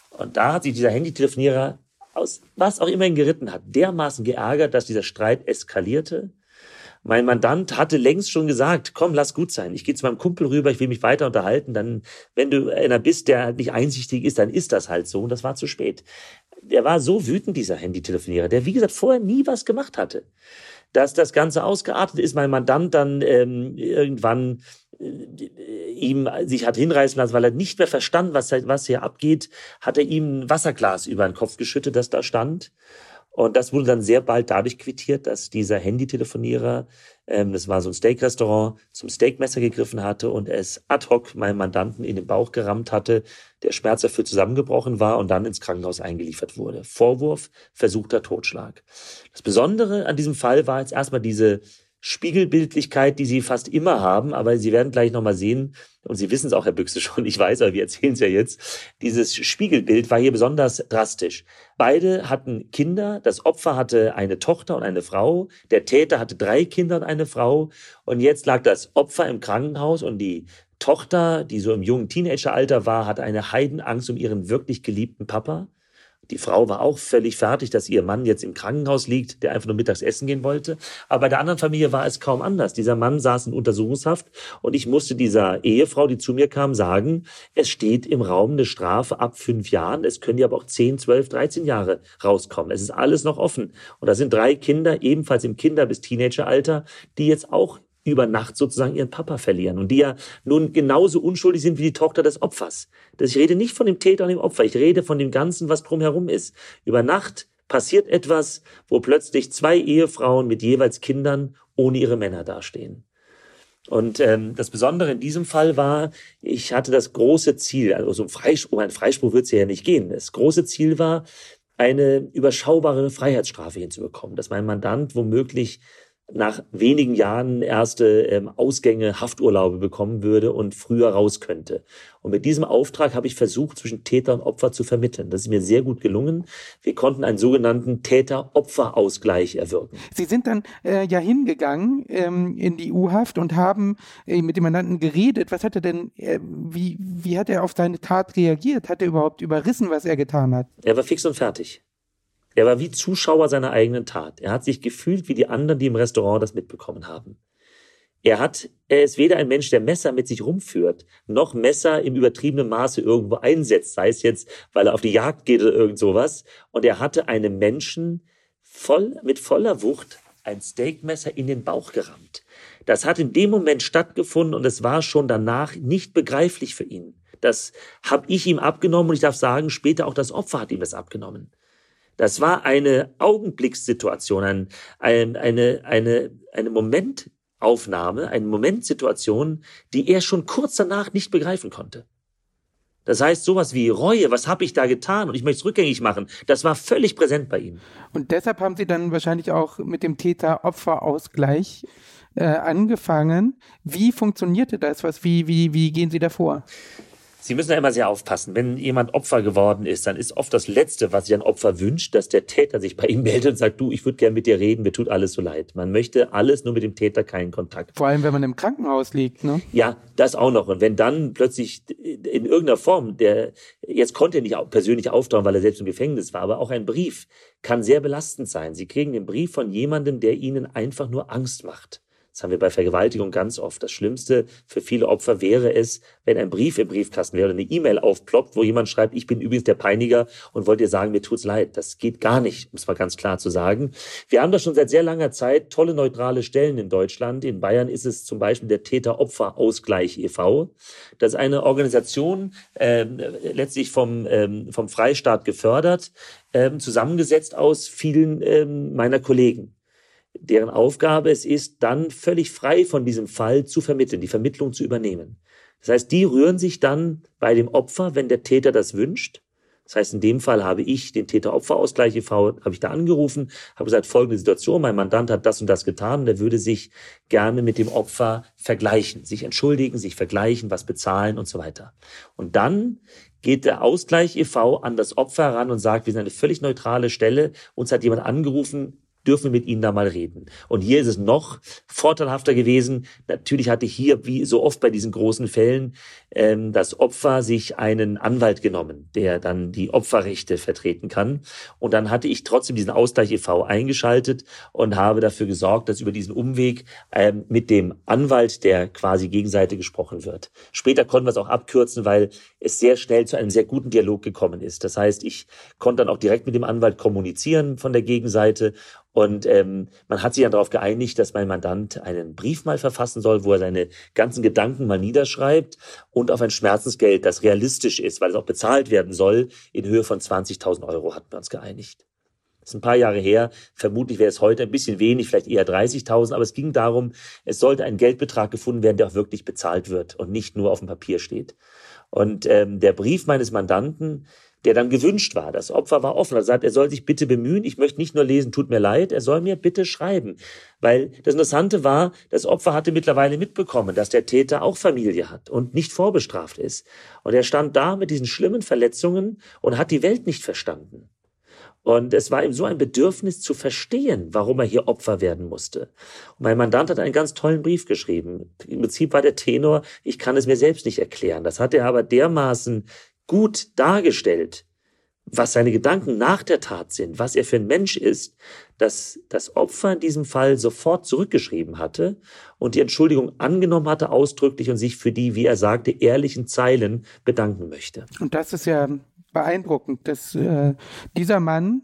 Und da hat sich dieser Handytelefonierer aus was auch immer ihn geritten hat, dermaßen geärgert, dass dieser Streit eskalierte. Mein Mandant hatte längst schon gesagt, komm, lass gut sein. Ich gehe zu meinem Kumpel rüber, ich will mich weiter unterhalten. Dann, wenn du einer bist, der nicht einsichtig ist, dann ist das halt so. Und das war zu spät. Der war so wütend, dieser Handytelefonierer, der, wie gesagt, vorher nie was gemacht hatte. Dass das Ganze ausgeartet ist, mein Mandant dann ähm, irgendwann ihm sich hat hinreißen lassen, weil er nicht mehr verstand, was, was hier abgeht, hat er ihm ein Wasserglas über den Kopf geschüttet, das da stand. Und das wurde dann sehr bald dadurch quittiert, dass dieser Handytelefonierer, ähm, das war so ein Steakrestaurant, zum Steakmesser gegriffen hatte und es ad hoc meinem Mandanten in den Bauch gerammt hatte, der schmerzerfüllt zusammengebrochen war und dann ins Krankenhaus eingeliefert wurde. Vorwurf, versuchter Totschlag. Das Besondere an diesem Fall war jetzt erstmal diese Spiegelbildlichkeit, die Sie fast immer haben, aber Sie werden gleich nochmal sehen, und Sie wissen es auch, Herr Büchse, schon, ich weiß, aber wir erzählen es ja jetzt, dieses Spiegelbild war hier besonders drastisch. Beide hatten Kinder, das Opfer hatte eine Tochter und eine Frau, der Täter hatte drei Kinder und eine Frau, und jetzt lag das Opfer im Krankenhaus und die Tochter, die so im jungen Teenageralter war, hatte eine Heidenangst um ihren wirklich geliebten Papa. Die Frau war auch völlig fertig, dass ihr Mann jetzt im Krankenhaus liegt, der einfach nur mittags essen gehen wollte. Aber bei der anderen Familie war es kaum anders. Dieser Mann saß in Untersuchungshaft und ich musste dieser Ehefrau, die zu mir kam, sagen, es steht im Raum eine Strafe ab fünf Jahren. Es können ja aber auch zehn, zwölf, dreizehn Jahre rauskommen. Es ist alles noch offen. Und da sind drei Kinder, ebenfalls im Kinder- bis Teenageralter, die jetzt auch über Nacht sozusagen ihren Papa verlieren und die ja nun genauso unschuldig sind wie die Tochter des Opfers. ich rede nicht von dem Täter und dem Opfer, ich rede von dem Ganzen, was drumherum ist. Über Nacht passiert etwas, wo plötzlich zwei Ehefrauen mit jeweils Kindern ohne ihre Männer dastehen. Und ähm, das Besondere in diesem Fall war, ich hatte das große Ziel, also um, Freispruch, um einen Freispruch wird es ja nicht gehen. Das große Ziel war, eine überschaubare Freiheitsstrafe hinzubekommen, dass mein Mandant womöglich nach wenigen Jahren erste ähm, Ausgänge, Hafturlaube bekommen würde und früher raus könnte. Und mit diesem Auftrag habe ich versucht, zwischen Täter und Opfer zu vermitteln. Das ist mir sehr gut gelungen. Wir konnten einen sogenannten Täter-Opfer-Ausgleich erwirken. Sie sind dann äh, ja hingegangen ähm, in die U-Haft und haben äh, mit dem Mandanten geredet. Was hat er denn, äh, wie, wie hat er auf seine Tat reagiert? Hat er überhaupt überrissen, was er getan hat? Er war fix und fertig. Er war wie Zuschauer seiner eigenen Tat. Er hat sich gefühlt wie die anderen, die im Restaurant das mitbekommen haben. Er hat, er ist weder ein Mensch, der Messer mit sich rumführt, noch Messer im übertriebenen Maße irgendwo einsetzt, sei es jetzt, weil er auf die Jagd geht oder irgend sowas. Und er hatte einem Menschen voll, mit voller Wucht ein Steakmesser in den Bauch gerammt. Das hat in dem Moment stattgefunden und es war schon danach nicht begreiflich für ihn. Das habe ich ihm abgenommen und ich darf sagen, später auch das Opfer hat ihm das abgenommen. Das war eine Augenblickssituation, ein, ein, eine, eine, eine Momentaufnahme, eine Momentsituation, die er schon kurz danach nicht begreifen konnte. Das heißt, sowas wie Reue, was habe ich da getan und ich möchte es rückgängig machen, das war völlig präsent bei ihm. Und deshalb haben Sie dann wahrscheinlich auch mit dem Täter-Opfer-Ausgleich äh, angefangen. Wie funktionierte das? Was, wie, wie, wie gehen Sie davor? Sie müssen ja immer sehr aufpassen. Wenn jemand Opfer geworden ist, dann ist oft das Letzte, was sich ein Opfer wünscht, dass der Täter sich bei ihm meldet und sagt, du, ich würde gerne mit dir reden, mir tut alles so leid. Man möchte alles, nur mit dem Täter keinen Kontakt. Vor allem, wenn man im Krankenhaus liegt, ne? Ja, das auch noch. Und wenn dann plötzlich in irgendeiner Form, der, jetzt konnte er nicht persönlich auftauchen, weil er selbst im Gefängnis war, aber auch ein Brief kann sehr belastend sein. Sie kriegen den Brief von jemandem, der ihnen einfach nur Angst macht. Das haben wir bei Vergewaltigung ganz oft. Das Schlimmste für viele Opfer wäre es, wenn ein Brief im Briefkasten wäre oder eine E-Mail aufploppt, wo jemand schreibt, ich bin übrigens der Peiniger und wollt dir sagen, mir tut's leid. Das geht gar nicht, um es mal ganz klar zu sagen. Wir haben da schon seit sehr langer Zeit tolle neutrale Stellen in Deutschland. In Bayern ist es zum Beispiel der Täter-Opfer-Ausgleich e.V. Das ist eine Organisation, äh, letztlich vom, ähm, vom Freistaat gefördert, äh, zusammengesetzt aus vielen äh, meiner Kollegen deren Aufgabe es ist, dann völlig frei von diesem Fall zu vermitteln, die Vermittlung zu übernehmen. Das heißt, die rühren sich dann bei dem Opfer, wenn der Täter das wünscht. Das heißt, in dem Fall habe ich den Täter-Opfer-Ausgleich e.V., habe ich da angerufen, habe gesagt, folgende Situation, mein Mandant hat das und das getan und er würde sich gerne mit dem Opfer vergleichen, sich entschuldigen, sich vergleichen, was bezahlen und so weiter. Und dann geht der Ausgleich e.V. an das Opfer ran und sagt, wir sind eine völlig neutrale Stelle, uns hat jemand angerufen, dürfen wir mit Ihnen da mal reden. Und hier ist es noch vorteilhafter gewesen. Natürlich hatte hier, wie so oft bei diesen großen Fällen, ähm, das Opfer sich einen Anwalt genommen, der dann die Opferrechte vertreten kann. Und dann hatte ich trotzdem diesen Ausgleich e.V. eingeschaltet und habe dafür gesorgt, dass über diesen Umweg ähm, mit dem Anwalt der quasi Gegenseite gesprochen wird. Später konnten wir es auch abkürzen, weil es sehr schnell zu einem sehr guten Dialog gekommen ist. Das heißt, ich konnte dann auch direkt mit dem Anwalt kommunizieren von der Gegenseite und ähm, man hat sich dann darauf geeinigt, dass mein Mandant einen Brief mal verfassen soll, wo er seine ganzen Gedanken mal niederschreibt und auf ein Schmerzensgeld, das realistisch ist, weil es auch bezahlt werden soll, in Höhe von 20.000 Euro hatten wir uns geeinigt. Das ist ein paar Jahre her. Vermutlich wäre es heute ein bisschen wenig, vielleicht eher 30.000. Aber es ging darum, es sollte ein Geldbetrag gefunden werden, der auch wirklich bezahlt wird und nicht nur auf dem Papier steht. Und ähm, der Brief meines Mandanten, der dann gewünscht war. Das Opfer war offen. Er sagt, er soll sich bitte bemühen. Ich möchte nicht nur lesen, tut mir leid. Er soll mir bitte schreiben. Weil das Interessante war, das Opfer hatte mittlerweile mitbekommen, dass der Täter auch Familie hat und nicht vorbestraft ist. Und er stand da mit diesen schlimmen Verletzungen und hat die Welt nicht verstanden. Und es war ihm so ein Bedürfnis zu verstehen, warum er hier Opfer werden musste. Und mein Mandant hat einen ganz tollen Brief geschrieben. Im Prinzip war der Tenor, ich kann es mir selbst nicht erklären. Das hat er aber dermaßen gut dargestellt, was seine Gedanken nach der Tat sind, was er für ein Mensch ist, dass das Opfer in diesem Fall sofort zurückgeschrieben hatte und die Entschuldigung angenommen hatte ausdrücklich und sich für die, wie er sagte, ehrlichen Zeilen bedanken möchte. Und das ist ja beeindruckend, dass äh, dieser Mann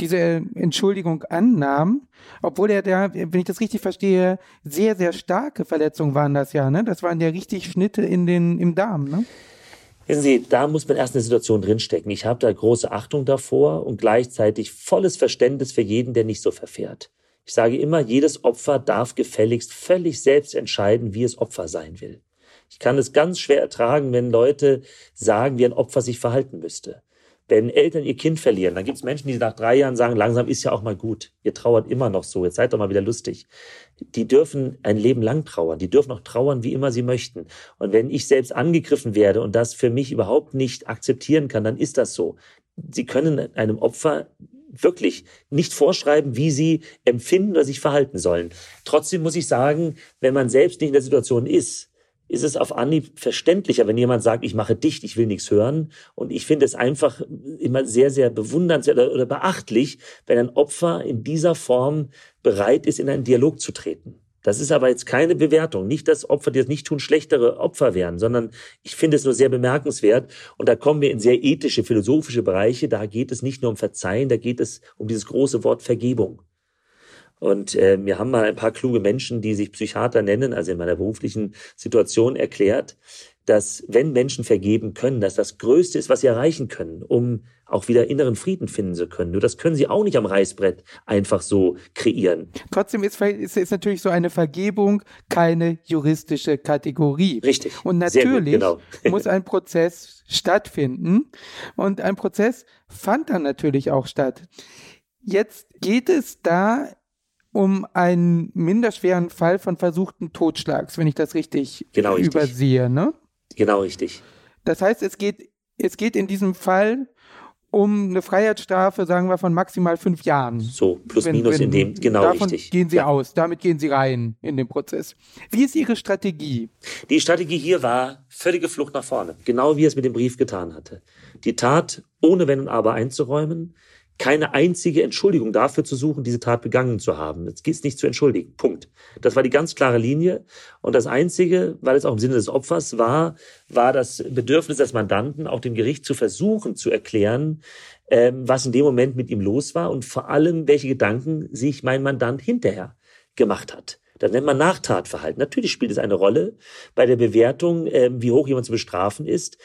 diese Entschuldigung annahm, obwohl er da, wenn ich das richtig verstehe, sehr, sehr starke Verletzungen waren das ja, ne? Das waren ja richtig Schnitte in den, im Darm, ne? Wissen Sie, da muss man erst in der Situation drinstecken. Ich habe da große Achtung davor und gleichzeitig volles Verständnis für jeden, der nicht so verfährt. Ich sage immer, jedes Opfer darf gefälligst völlig selbst entscheiden, wie es Opfer sein will. Ich kann es ganz schwer ertragen, wenn Leute sagen, wie ein Opfer sich verhalten müsste. Wenn Eltern ihr Kind verlieren, dann gibt es Menschen, die nach drei Jahren sagen, langsam ist ja auch mal gut. Ihr trauert immer noch so, jetzt seid doch mal wieder lustig. Die dürfen ein Leben lang trauern. Die dürfen auch trauern, wie immer sie möchten. Und wenn ich selbst angegriffen werde und das für mich überhaupt nicht akzeptieren kann, dann ist das so. Sie können einem Opfer wirklich nicht vorschreiben, wie sie empfinden oder sich verhalten sollen. Trotzdem muss ich sagen, wenn man selbst nicht in der Situation ist, ist es auf Anhieb verständlicher, wenn jemand sagt, ich mache dicht, ich will nichts hören. Und ich finde es einfach immer sehr, sehr bewundernswert oder beachtlich, wenn ein Opfer in dieser Form bereit ist, in einen Dialog zu treten. Das ist aber jetzt keine Bewertung. Nicht, dass Opfer, die das nicht tun, schlechtere Opfer wären, sondern ich finde es nur sehr bemerkenswert. Und da kommen wir in sehr ethische, philosophische Bereiche. Da geht es nicht nur um Verzeihen, da geht es um dieses große Wort Vergebung. Und äh, wir haben mal ein paar kluge Menschen, die sich Psychiater nennen, also in meiner beruflichen Situation erklärt, dass wenn Menschen vergeben können, dass das Größte ist, was sie erreichen können, um auch wieder inneren Frieden finden zu können. Nur das können sie auch nicht am Reißbrett einfach so kreieren. Trotzdem ist, ist, ist natürlich so eine Vergebung keine juristische Kategorie. Richtig. Und natürlich gut, genau. muss ein Prozess stattfinden. Und ein Prozess fand dann natürlich auch statt. Jetzt geht es da um einen minderschweren Fall von versuchten Totschlags, wenn ich das richtig, genau richtig. übersehe, ne? Genau richtig. Das heißt, es geht, es geht in diesem Fall um eine Freiheitsstrafe, sagen wir, von maximal fünf Jahren. So, plus wenn, minus wenn, in dem, genau davon richtig. gehen Sie ja. aus, damit gehen Sie rein in den Prozess. Wie ist Ihre Strategie? Die Strategie hier war völlige Flucht nach vorne, genau wie es mit dem Brief getan hatte. Die Tat ohne Wenn und Aber einzuräumen, keine einzige Entschuldigung dafür zu suchen, diese Tat begangen zu haben. Es geht nicht zu entschuldigen. Punkt. Das war die ganz klare Linie. Und das Einzige, weil es auch im Sinne des Opfers war, war das Bedürfnis des Mandanten, auch dem Gericht zu versuchen zu erklären, ähm, was in dem Moment mit ihm los war und vor allem, welche Gedanken sich mein Mandant hinterher gemacht hat. Das nennt man Nachtatverhalten. Natürlich spielt es eine Rolle bei der Bewertung, äh, wie hoch jemand zu bestrafen ist,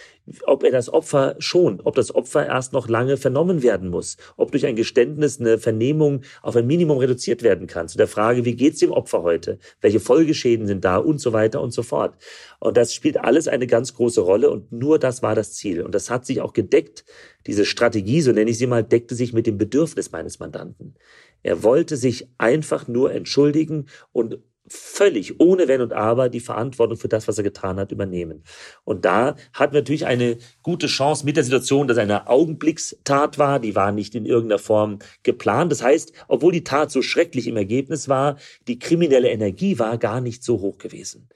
ob er das Opfer schont, ob das Opfer erst noch lange vernommen werden muss, ob durch ein Geständnis eine Vernehmung auf ein Minimum reduziert werden kann. Zu der Frage, wie geht's dem Opfer heute? Welche Folgeschäden sind da? Und so weiter und so fort. Und das spielt alles eine ganz große Rolle und nur das war das Ziel. Und das hat sich auch gedeckt. Diese Strategie, so nenne ich sie mal, deckte sich mit dem Bedürfnis meines Mandanten. Er wollte sich einfach nur entschuldigen und völlig ohne Wenn und Aber die Verantwortung für das, was er getan hat, übernehmen. Und da hatten wir natürlich eine gute Chance mit der Situation, dass eine Augenblickstat war, die war nicht in irgendeiner Form geplant. Das heißt, obwohl die Tat so schrecklich im Ergebnis war, die kriminelle Energie war gar nicht so hoch gewesen.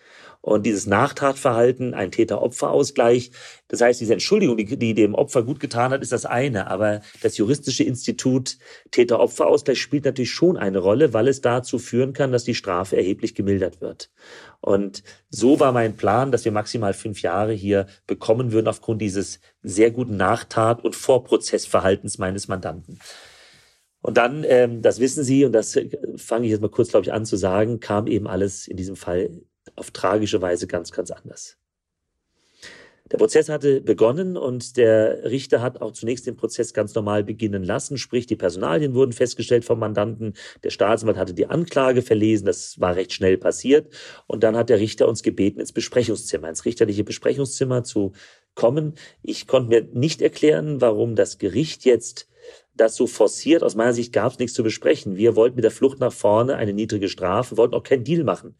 Und dieses Nachtatverhalten, ein Täter-Opfer-Ausgleich, das heißt, diese Entschuldigung, die, die dem Opfer gut getan hat, ist das eine. Aber das juristische Institut Täter-Opfer-Ausgleich spielt natürlich schon eine Rolle, weil es dazu führen kann, dass die Strafe erheblich gemildert wird. Und so war mein Plan, dass wir maximal fünf Jahre hier bekommen würden aufgrund dieses sehr guten Nachtat- und Vorprozessverhaltens meines Mandanten. Und dann, ähm, das wissen Sie, und das fange ich jetzt mal kurz, glaube ich, an zu sagen, kam eben alles in diesem Fall auf tragische Weise ganz, ganz anders. Der Prozess hatte begonnen und der Richter hat auch zunächst den Prozess ganz normal beginnen lassen, sprich die Personalien wurden festgestellt vom Mandanten, der Staatsanwalt hatte die Anklage verlesen, das war recht schnell passiert und dann hat der Richter uns gebeten, ins Besprechungszimmer, ins richterliche Besprechungszimmer zu kommen. Ich konnte mir nicht erklären, warum das Gericht jetzt das so forciert. Aus meiner Sicht gab es nichts zu besprechen. Wir wollten mit der Flucht nach vorne eine niedrige Strafe, wollten auch keinen Deal machen.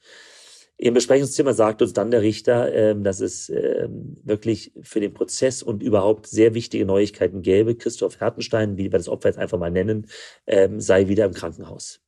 Im Besprechungszimmer sagt uns dann der Richter, ähm, dass es ähm, wirklich für den Prozess und überhaupt sehr wichtige Neuigkeiten gäbe. Christoph Hertenstein, wie wir das Opfer jetzt einfach mal nennen, ähm, sei wieder im Krankenhaus.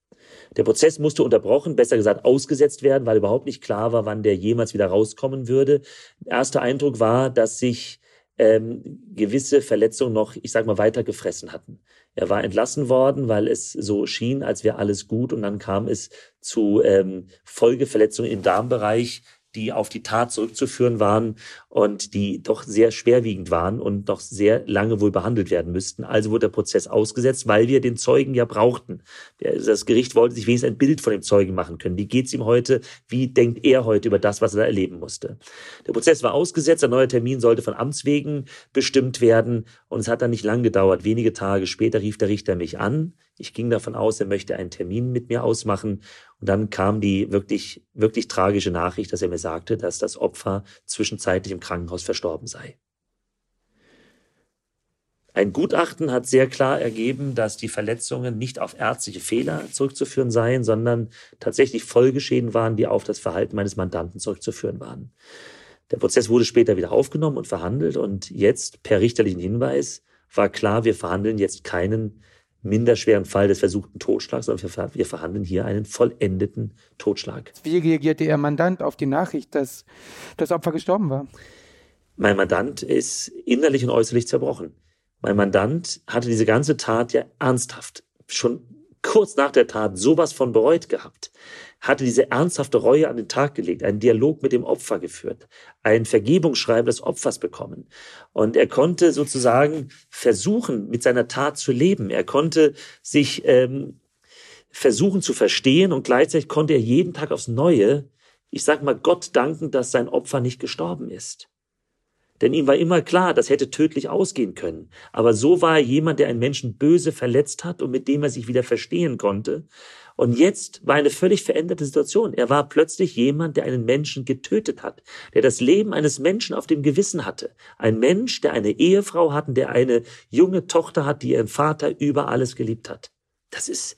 Der Prozess musste unterbrochen, besser gesagt ausgesetzt werden, weil überhaupt nicht klar war, wann der jemals wieder rauskommen würde. Erster Eindruck war, dass sich ähm, gewisse Verletzungen noch, ich sag mal, weiter gefressen hatten. Er war entlassen worden, weil es so schien, als wäre alles gut und dann kam es zu ähm, Folgeverletzungen im Darmbereich, die auf die Tat zurückzuführen waren und die doch sehr schwerwiegend waren und noch sehr lange wohl behandelt werden müssten. Also wurde der Prozess ausgesetzt, weil wir den Zeugen ja brauchten. Das Gericht wollte sich wenigstens ein Bild von dem Zeugen machen können. Wie geht's ihm heute? Wie denkt er heute über das, was er da erleben musste? Der Prozess war ausgesetzt. Ein neuer Termin sollte von Amts wegen bestimmt werden. Und es hat dann nicht lang gedauert. Wenige Tage später rief der Richter mich an. Ich ging davon aus, er möchte einen Termin mit mir ausmachen. Und dann kam die wirklich, wirklich tragische Nachricht, dass er mir sagte, dass das Opfer zwischenzeitlich im Krankenhaus verstorben sei. Ein Gutachten hat sehr klar ergeben, dass die Verletzungen nicht auf ärztliche Fehler zurückzuführen seien, sondern tatsächlich Folgeschäden waren, die auf das Verhalten meines Mandanten zurückzuführen waren. Der Prozess wurde später wieder aufgenommen und verhandelt und jetzt per richterlichen Hinweis war klar, wir verhandeln jetzt keinen minderschweren Fall des versuchten Totschlags, sondern wir verhandeln hier einen vollendeten Totschlag. Wie reagierte Ihr Mandant auf die Nachricht, dass das Opfer gestorben war? Mein Mandant ist innerlich und äußerlich zerbrochen. Mein Mandant hatte diese ganze Tat ja ernsthaft schon kurz nach der Tat sowas von bereut gehabt hatte diese ernsthafte Reue an den Tag gelegt, einen Dialog mit dem Opfer geführt, ein Vergebungsschreiben des Opfers bekommen. Und er konnte sozusagen versuchen, mit seiner Tat zu leben. Er konnte sich ähm, versuchen zu verstehen und gleichzeitig konnte er jeden Tag aufs Neue, ich sag mal, Gott danken, dass sein Opfer nicht gestorben ist. Denn ihm war immer klar, das hätte tödlich ausgehen können. Aber so war er jemand, der einen Menschen böse verletzt hat und mit dem er sich wieder verstehen konnte. Und jetzt war eine völlig veränderte Situation. Er war plötzlich jemand, der einen Menschen getötet hat, der das Leben eines Menschen auf dem Gewissen hatte. Ein Mensch, der eine Ehefrau hat und der eine junge Tochter hat, die ihren Vater über alles geliebt hat. Das ist,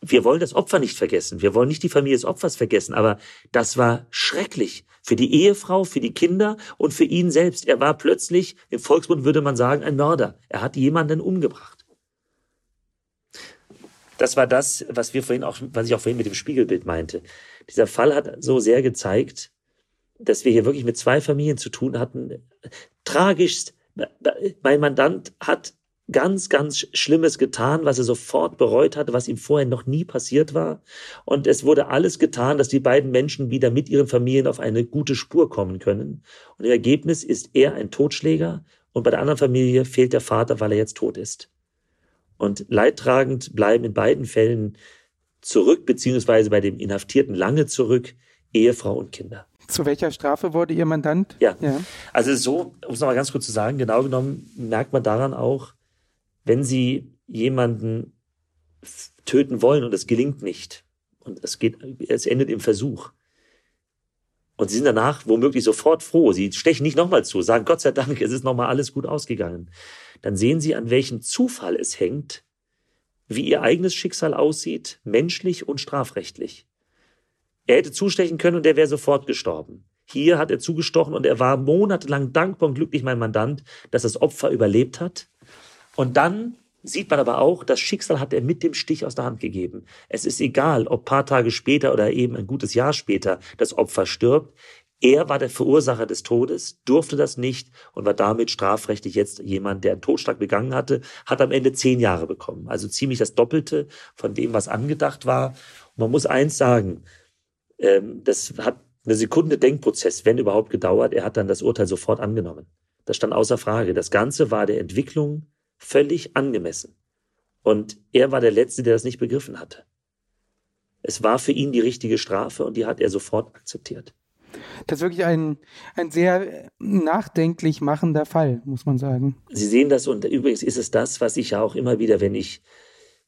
wir wollen das Opfer nicht vergessen. Wir wollen nicht die Familie des Opfers vergessen. Aber das war schrecklich. Für die Ehefrau, für die Kinder und für ihn selbst. Er war plötzlich, im Volksmund würde man sagen, ein Mörder. Er hat jemanden umgebracht. Das war das, was wir vorhin auch, was ich auch vorhin mit dem Spiegelbild meinte. Dieser Fall hat so sehr gezeigt, dass wir hier wirklich mit zwei Familien zu tun hatten. Tragischst, mein Mandant hat ganz, ganz Schlimmes getan, was er sofort bereut hatte, was ihm vorher noch nie passiert war. Und es wurde alles getan, dass die beiden Menschen wieder mit ihren Familien auf eine gute Spur kommen können. Und im Ergebnis ist er ein Totschläger und bei der anderen Familie fehlt der Vater, weil er jetzt tot ist. Und leidtragend bleiben in beiden Fällen zurück, beziehungsweise bei dem Inhaftierten lange zurück, Ehefrau und Kinder. Zu welcher Strafe wurde Ihr Mandant? Ja, ja. also so, um es nochmal ganz kurz zu sagen, genau genommen merkt man daran auch, wenn sie jemanden töten wollen und es gelingt nicht und es geht, es endet im Versuch. Und sie sind danach womöglich sofort froh. Sie stechen nicht nochmal zu, sagen Gott sei Dank, es ist nochmal alles gut ausgegangen. Dann sehen sie, an welchem Zufall es hängt, wie ihr eigenes Schicksal aussieht, menschlich und strafrechtlich. Er hätte zustechen können und er wäre sofort gestorben. Hier hat er zugestochen und er war monatelang dankbar und glücklich, mein Mandant, dass das Opfer überlebt hat und dann sieht man aber auch, das Schicksal hat er mit dem Stich aus der Hand gegeben. Es ist egal, ob paar Tage später oder eben ein gutes Jahr später das Opfer stirbt. Er war der Verursacher des Todes, durfte das nicht und war damit strafrechtlich jetzt jemand, der einen Totschlag begangen hatte, hat am Ende zehn Jahre bekommen. Also ziemlich das Doppelte von dem, was angedacht war. Und man muss eins sagen, ähm, das hat eine Sekunde Denkprozess, wenn überhaupt gedauert. Er hat dann das Urteil sofort angenommen. Das stand außer Frage. Das Ganze war der Entwicklung völlig angemessen. Und er war der Letzte, der das nicht begriffen hatte. Es war für ihn die richtige Strafe und die hat er sofort akzeptiert. Das ist wirklich ein, ein sehr nachdenklich machender Fall, muss man sagen. Sie sehen das und übrigens ist es das, was ich ja auch immer wieder, wenn ich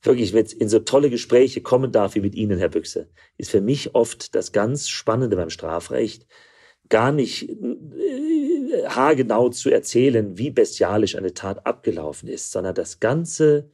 wirklich mit in so tolle Gespräche kommen darf wie mit Ihnen, Herr Büchse, ist für mich oft das ganz Spannende beim Strafrecht, gar nicht äh, haargenau zu erzählen, wie bestialisch eine Tat abgelaufen ist, sondern das ganze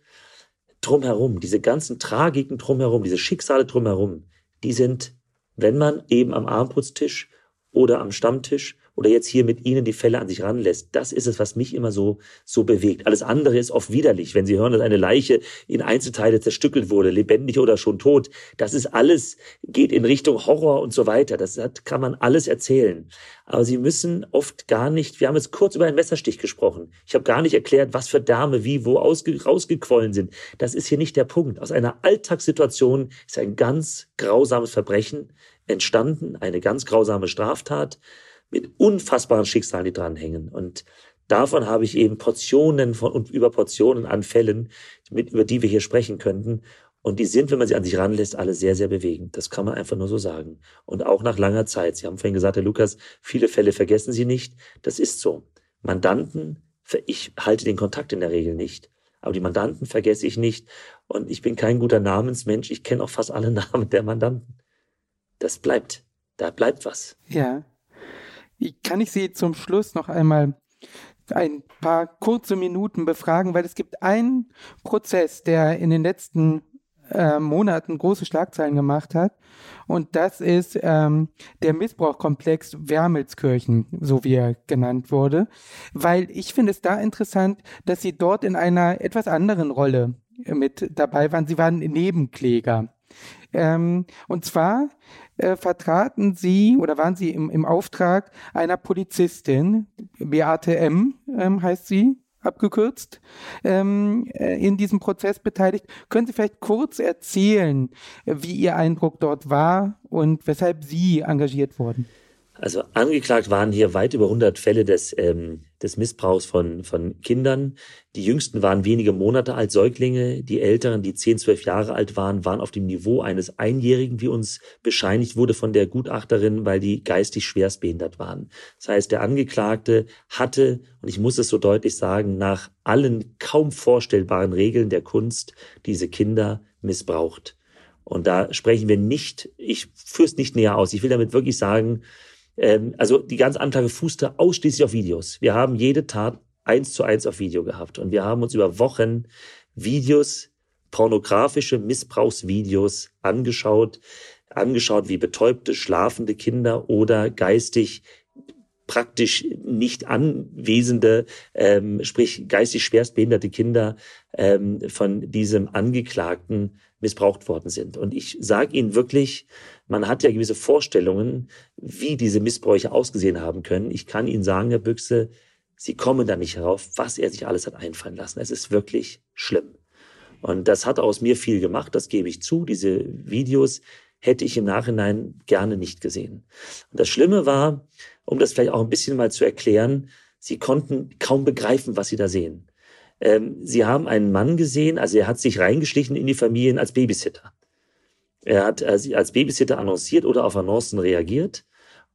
drumherum, diese ganzen Tragiken drumherum, diese Schicksale drumherum, die sind, wenn man eben am Armputztisch oder am Stammtisch oder jetzt hier mit Ihnen die Fälle an sich ranlässt. Das ist es, was mich immer so, so bewegt. Alles andere ist oft widerlich. Wenn Sie hören, dass eine Leiche in Einzelteile zerstückelt wurde, lebendig oder schon tot, das ist alles, geht in Richtung Horror und so weiter. Das hat, kann man alles erzählen. Aber Sie müssen oft gar nicht, wir haben jetzt kurz über einen Messerstich gesprochen. Ich habe gar nicht erklärt, was für Dame wie wo ausge, rausgequollen sind. Das ist hier nicht der Punkt. Aus einer Alltagssituation ist ein ganz grausames Verbrechen entstanden, eine ganz grausame Straftat mit unfassbaren Schicksalen, die dranhängen. Und davon habe ich eben Portionen von und über Portionen an Fällen, mit, über die wir hier sprechen könnten. Und die sind, wenn man sie an sich ranlässt, alle sehr, sehr bewegend. Das kann man einfach nur so sagen. Und auch nach langer Zeit. Sie haben vorhin gesagt, Herr Lukas, viele Fälle vergessen Sie nicht. Das ist so. Mandanten, ich halte den Kontakt in der Regel nicht. Aber die Mandanten vergesse ich nicht. Und ich bin kein guter Namensmensch. Ich kenne auch fast alle Namen der Mandanten. Das bleibt. Da bleibt was. Ja. Kann ich Sie zum Schluss noch einmal ein paar kurze Minuten befragen, weil es gibt einen Prozess, der in den letzten äh, Monaten große Schlagzeilen gemacht hat. Und das ist ähm, der Missbrauchkomplex Wermelskirchen, so wie er genannt wurde. Weil ich finde es da interessant, dass sie dort in einer etwas anderen Rolle mit dabei waren. Sie waren Nebenkläger. Ähm, und zwar äh, vertraten sie oder waren sie im, im Auftrag einer Polizistin, Beate M. Ähm, heißt sie, abgekürzt, ähm, äh, in diesem Prozess beteiligt. Können Sie vielleicht kurz erzählen, wie Ihr Eindruck dort war und weshalb Sie engagiert wurden? Also angeklagt waren hier weit über 100 Fälle des, ähm, des Missbrauchs von, von Kindern. Die jüngsten waren wenige Monate alt, Säuglinge. Die älteren, die 10, 12 Jahre alt waren, waren auf dem Niveau eines Einjährigen, wie uns bescheinigt wurde von der Gutachterin, weil die geistig schwerstbehindert waren. Das heißt, der Angeklagte hatte, und ich muss es so deutlich sagen, nach allen kaum vorstellbaren Regeln der Kunst diese Kinder missbraucht. Und da sprechen wir nicht, ich führe es nicht näher aus. Ich will damit wirklich sagen, ähm, also die ganze Anklage fußte ausschließlich auf Videos. Wir haben jede Tat eins zu eins auf Video gehabt und wir haben uns über Wochen Videos, pornografische Missbrauchsvideos angeschaut, angeschaut, wie betäubte, schlafende Kinder oder geistig praktisch nicht anwesende, ähm, sprich geistig schwerstbehinderte Kinder ähm, von diesem Angeklagten missbraucht worden sind. Und ich sage Ihnen wirklich, man hat ja gewisse Vorstellungen, wie diese Missbräuche ausgesehen haben können. Ich kann Ihnen sagen, Herr Büchse, Sie kommen da nicht herauf, was er sich alles hat einfallen lassen. Es ist wirklich schlimm. Und das hat aus mir viel gemacht, das gebe ich zu. Diese Videos hätte ich im Nachhinein gerne nicht gesehen. Und das Schlimme war, um das vielleicht auch ein bisschen mal zu erklären, sie konnten kaum begreifen, was sie da sehen. Ähm, sie haben einen Mann gesehen, also er hat sich reingeschlichen in die Familien als Babysitter. Er hat äh, sie als Babysitter annonciert oder auf Annoncen reagiert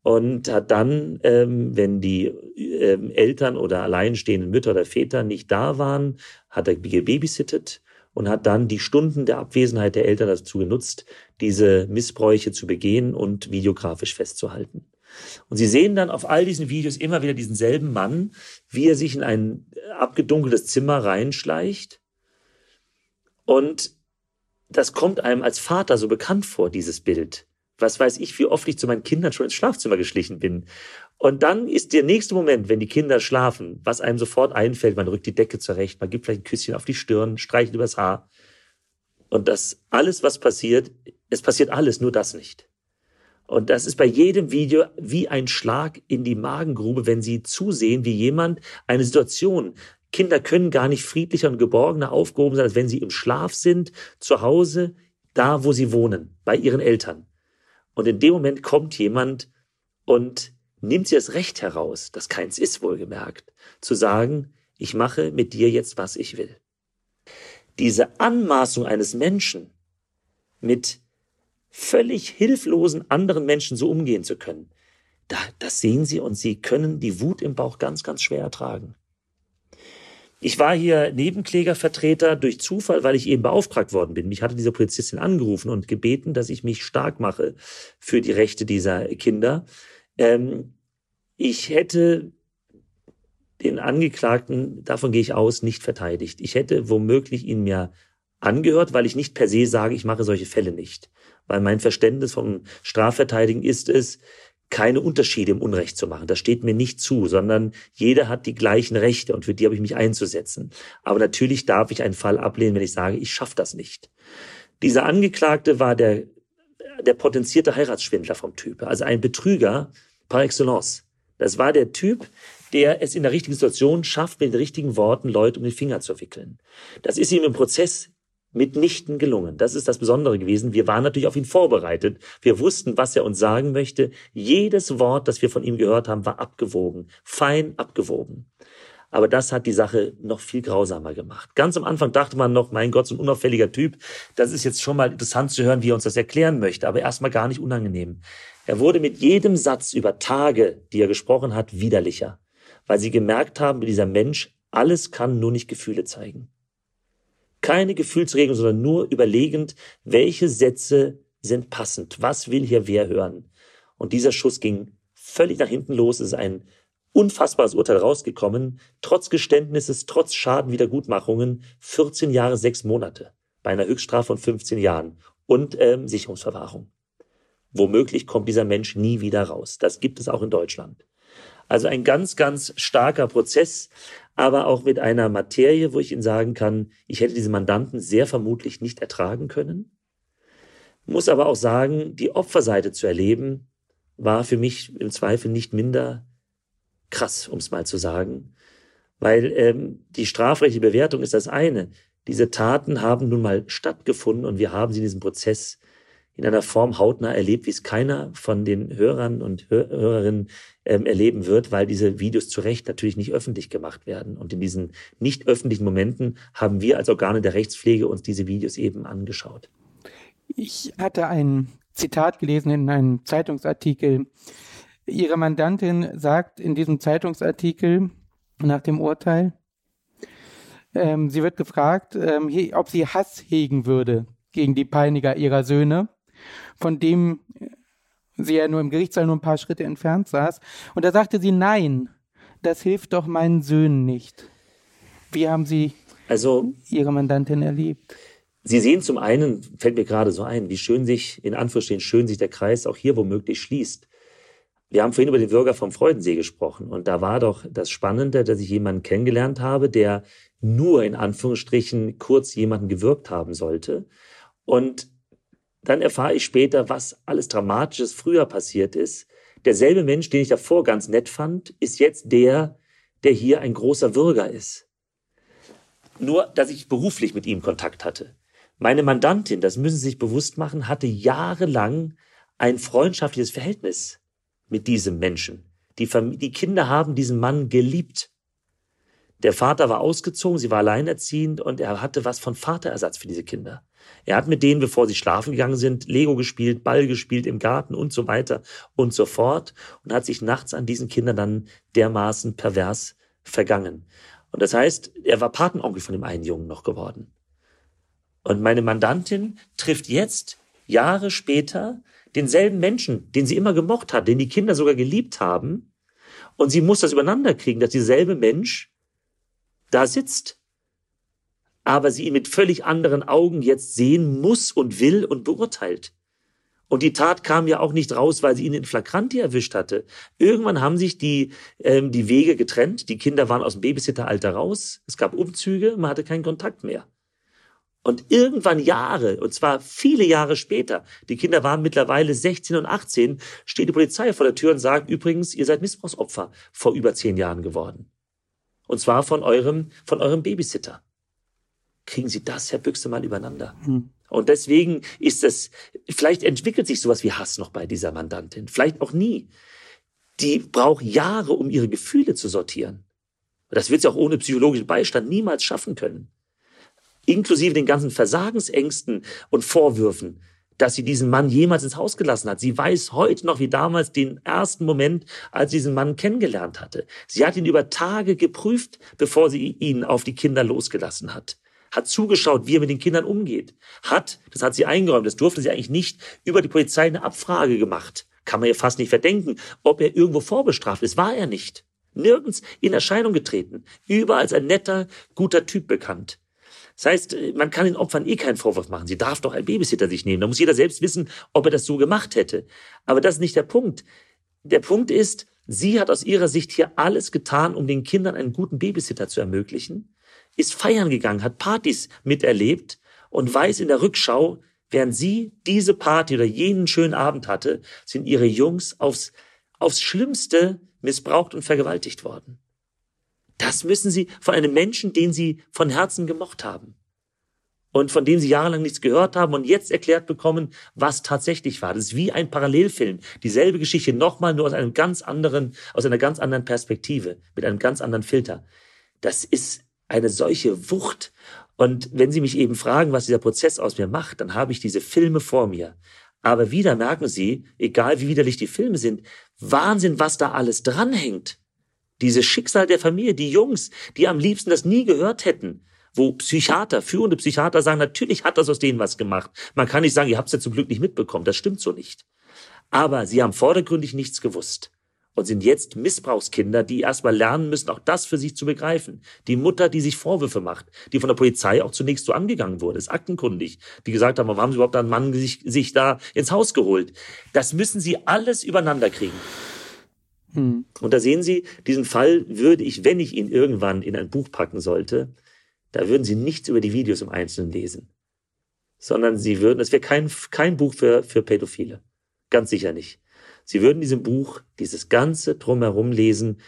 und hat dann, ähm, wenn die ähm, Eltern oder alleinstehenden Mütter oder Väter nicht da waren, hat er gebabysittet und hat dann die Stunden der Abwesenheit der Eltern dazu genutzt, diese Missbräuche zu begehen und videografisch festzuhalten. Und Sie sehen dann auf all diesen Videos immer wieder diesen selben Mann, wie er sich in ein abgedunkeltes Zimmer reinschleicht. Und das kommt einem als Vater so bekannt vor, dieses Bild. Was weiß ich, wie oft ich zu meinen Kindern schon ins Schlafzimmer geschlichen bin. Und dann ist der nächste Moment, wenn die Kinder schlafen, was einem sofort einfällt, man rückt die Decke zurecht, man gibt vielleicht ein Küsschen auf die Stirn, streichelt übers Haar. Und das alles, was passiert, es passiert alles, nur das nicht. Und das ist bei jedem Video wie ein Schlag in die Magengrube, wenn Sie zusehen, wie jemand eine Situation, Kinder können gar nicht friedlicher und geborgener aufgehoben sein, als wenn sie im Schlaf sind, zu Hause, da wo sie wohnen, bei ihren Eltern. Und in dem Moment kommt jemand und nimmt sie das Recht heraus, das keins ist wohlgemerkt, zu sagen, ich mache mit dir jetzt, was ich will. Diese Anmaßung eines Menschen mit völlig hilflosen anderen Menschen so umgehen zu können. Da, das sehen Sie und Sie können die Wut im Bauch ganz, ganz schwer ertragen. Ich war hier Nebenklägervertreter durch Zufall, weil ich eben beauftragt worden bin. Mich hatte diese Polizistin angerufen und gebeten, dass ich mich stark mache für die Rechte dieser Kinder. Ähm, ich hätte den Angeklagten, davon gehe ich aus, nicht verteidigt. Ich hätte womöglich ihn mir angehört, weil ich nicht per se sage, ich mache solche Fälle nicht weil mein Verständnis vom Strafverteidigen ist es, keine Unterschiede im Unrecht zu machen. Das steht mir nicht zu, sondern jeder hat die gleichen Rechte und für die habe ich mich einzusetzen. Aber natürlich darf ich einen Fall ablehnen, wenn ich sage, ich schaffe das nicht. Dieser Angeklagte war der, der potenzierte Heiratsschwindler vom Typ, also ein Betrüger par excellence. Das war der Typ, der es in der richtigen Situation schafft, mit den richtigen Worten Leute um den Finger zu wickeln. Das ist ihm im Prozess mitnichten gelungen. Das ist das Besondere gewesen. Wir waren natürlich auf ihn vorbereitet. Wir wussten, was er uns sagen möchte. Jedes Wort, das wir von ihm gehört haben, war abgewogen, fein abgewogen. Aber das hat die Sache noch viel grausamer gemacht. Ganz am Anfang dachte man noch, mein Gott, so ein unauffälliger Typ. Das ist jetzt schon mal interessant zu hören, wie er uns das erklären möchte, aber erstmal gar nicht unangenehm. Er wurde mit jedem Satz über Tage, die er gesprochen hat, widerlicher, weil sie gemerkt haben, dieser Mensch alles kann, nur nicht Gefühle zeigen. Keine Gefühlsregelung, sondern nur überlegend, welche Sätze sind passend. Was will hier wer hören? Und dieser Schuss ging völlig nach hinten los. Es ist ein unfassbares Urteil rausgekommen. Trotz Geständnisses, trotz Schadenwiedergutmachungen. 14 Jahre, sechs Monate. Bei einer Höchststrafe von 15 Jahren. Und ähm, Sicherungsverwahrung. Womöglich kommt dieser Mensch nie wieder raus. Das gibt es auch in Deutschland. Also ein ganz, ganz starker Prozess, aber auch mit einer Materie, wo ich Ihnen sagen kann, ich hätte diese Mandanten sehr vermutlich nicht ertragen können. Muss aber auch sagen, die Opferseite zu erleben, war für mich im Zweifel nicht minder krass, um es mal zu sagen. Weil ähm, die strafrechtliche Bewertung ist das eine. Diese Taten haben nun mal stattgefunden und wir haben sie in diesem Prozess in einer Form hautnah erlebt, wie es keiner von den Hörern und Hörerinnen ähm, erleben wird, weil diese Videos zu Recht natürlich nicht öffentlich gemacht werden. Und in diesen nicht öffentlichen Momenten haben wir als Organe der Rechtspflege uns diese Videos eben angeschaut. Ich hatte ein Zitat gelesen in einem Zeitungsartikel. Ihre Mandantin sagt in diesem Zeitungsartikel nach dem Urteil, ähm, sie wird gefragt, ähm, ob sie Hass hegen würde gegen die Peiniger ihrer Söhne, von dem sie ja nur im Gerichtssaal nur ein paar Schritte entfernt saß. Und da sagte sie, nein, das hilft doch meinen Söhnen nicht. Wie haben Sie also, Ihre Mandantin erlebt? Sie sehen zum einen, fällt mir gerade so ein, wie schön sich, in Anführungsstrichen, schön sich der Kreis auch hier womöglich schließt. Wir haben vorhin über den Bürger vom Freudensee gesprochen und da war doch das Spannende, dass ich jemanden kennengelernt habe, der nur in Anführungsstrichen kurz jemanden gewirkt haben sollte. Und dann erfahre ich später, was alles Dramatisches früher passiert ist. Derselbe Mensch, den ich davor ganz nett fand, ist jetzt der, der hier ein großer Bürger ist. Nur, dass ich beruflich mit ihm Kontakt hatte. Meine Mandantin, das müssen Sie sich bewusst machen, hatte jahrelang ein freundschaftliches Verhältnis mit diesem Menschen. Die, Familie, die Kinder haben diesen Mann geliebt. Der Vater war ausgezogen, sie war alleinerziehend und er hatte was von Vaterersatz für diese Kinder. Er hat mit denen, bevor sie schlafen gegangen sind, Lego gespielt, Ball gespielt im Garten und so weiter und so fort und hat sich nachts an diesen Kindern dann dermaßen pervers vergangen. Und das heißt, er war Patenonkel von dem einen Jungen noch geworden. Und meine Mandantin trifft jetzt, Jahre später, denselben Menschen, den sie immer gemocht hat, den die Kinder sogar geliebt haben. Und sie muss das übereinander kriegen, dass dieselbe Mensch da sitzt aber sie ihn mit völlig anderen Augen jetzt sehen muss und will und beurteilt. Und die Tat kam ja auch nicht raus, weil sie ihn in Flagranti erwischt hatte. Irgendwann haben sich die, ähm, die Wege getrennt. Die Kinder waren aus dem Babysitteralter raus. Es gab Umzüge, man hatte keinen Kontakt mehr. Und irgendwann Jahre, und zwar viele Jahre später, die Kinder waren mittlerweile 16 und 18, steht die Polizei vor der Tür und sagt, übrigens, ihr seid Missbrauchsopfer vor über zehn Jahren geworden. Und zwar von eurem, von eurem Babysitter kriegen Sie das, Herr Büchse, mal übereinander. Hm. Und deswegen ist es, vielleicht entwickelt sich sowas wie Hass noch bei dieser Mandantin, vielleicht auch nie. Die braucht Jahre, um ihre Gefühle zu sortieren. Das wird sie auch ohne psychologischen Beistand niemals schaffen können. Inklusive den ganzen Versagensängsten und Vorwürfen, dass sie diesen Mann jemals ins Haus gelassen hat. Sie weiß heute noch wie damals den ersten Moment, als sie diesen Mann kennengelernt hatte. Sie hat ihn über Tage geprüft, bevor sie ihn auf die Kinder losgelassen hat hat zugeschaut, wie er mit den Kindern umgeht, hat, das hat sie eingeräumt, das durfte sie eigentlich nicht, über die Polizei eine Abfrage gemacht. Kann man ja fast nicht verdenken, ob er irgendwo vorbestraft ist. War er nicht. Nirgends in Erscheinung getreten. Überall als ein netter, guter Typ bekannt. Das heißt, man kann den Opfern eh keinen Vorwurf machen. Sie darf doch ein Babysitter sich nehmen. Da muss jeder selbst wissen, ob er das so gemacht hätte. Aber das ist nicht der Punkt. Der Punkt ist, sie hat aus ihrer Sicht hier alles getan, um den Kindern einen guten Babysitter zu ermöglichen ist feiern gegangen, hat Partys miterlebt und weiß in der Rückschau, während sie diese Party oder jenen schönen Abend hatte, sind ihre Jungs aufs, aufs Schlimmste missbraucht und vergewaltigt worden. Das müssen sie von einem Menschen, den sie von Herzen gemocht haben und von dem sie jahrelang nichts gehört haben und jetzt erklärt bekommen, was tatsächlich war. Das ist wie ein Parallelfilm. Dieselbe Geschichte nochmal nur aus einem ganz anderen, aus einer ganz anderen Perspektive, mit einem ganz anderen Filter. Das ist eine solche Wucht. Und wenn Sie mich eben fragen, was dieser Prozess aus mir macht, dann habe ich diese Filme vor mir. Aber wieder merken Sie, egal wie widerlich die Filme sind, Wahnsinn, was da alles dranhängt. Dieses Schicksal der Familie, die Jungs, die am liebsten das nie gehört hätten, wo Psychiater, führende Psychiater sagen, natürlich hat das aus denen was gemacht. Man kann nicht sagen, ihr habt es ja zum Glück nicht mitbekommen. Das stimmt so nicht. Aber sie haben vordergründig nichts gewusst und sind jetzt Missbrauchskinder, die erstmal lernen müssen, auch das für sich zu begreifen. Die Mutter, die sich Vorwürfe macht, die von der Polizei auch zunächst so angegangen wurde, ist aktenkundig, die gesagt haben, warum haben sie überhaupt einen Mann sich, sich da ins Haus geholt? Das müssen sie alles übereinander kriegen. Hm. Und da sehen Sie, diesen Fall würde ich, wenn ich ihn irgendwann in ein Buch packen sollte, da würden Sie nichts über die Videos im Einzelnen lesen, sondern Sie würden, es wäre kein, kein Buch für, für Pädophile. Ganz sicher nicht. Sie würden diesem Buch dieses ganze drumherum lesen,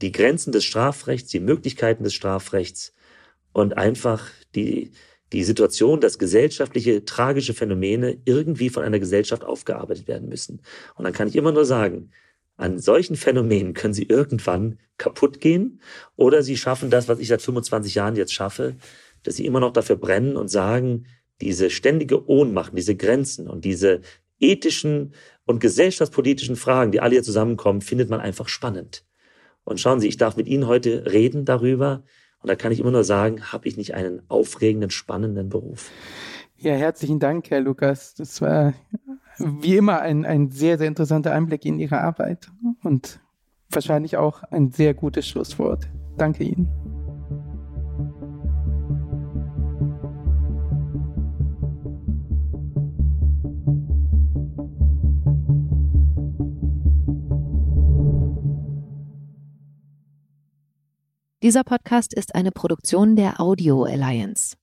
die Grenzen des Strafrechts, die Möglichkeiten des Strafrechts und einfach die, die Situation, dass gesellschaftliche tragische Phänomene irgendwie von einer Gesellschaft aufgearbeitet werden müssen. Und dann kann ich immer nur sagen, an solchen Phänomenen können sie irgendwann kaputt gehen oder sie schaffen das, was ich seit 25 Jahren jetzt schaffe, dass sie immer noch dafür brennen und sagen, diese ständige Ohnmacht, diese Grenzen und diese ethischen und gesellschaftspolitischen Fragen, die alle hier zusammenkommen, findet man einfach spannend. Und schauen Sie, ich darf mit Ihnen heute reden darüber. Und da kann ich immer nur sagen, habe ich nicht einen aufregenden, spannenden Beruf. Ja, herzlichen Dank, Herr Lukas. Das war wie immer ein, ein sehr, sehr interessanter Einblick in Ihre Arbeit und wahrscheinlich auch ein sehr gutes Schlusswort. Danke Ihnen. Dieser Podcast ist eine Produktion der Audio Alliance.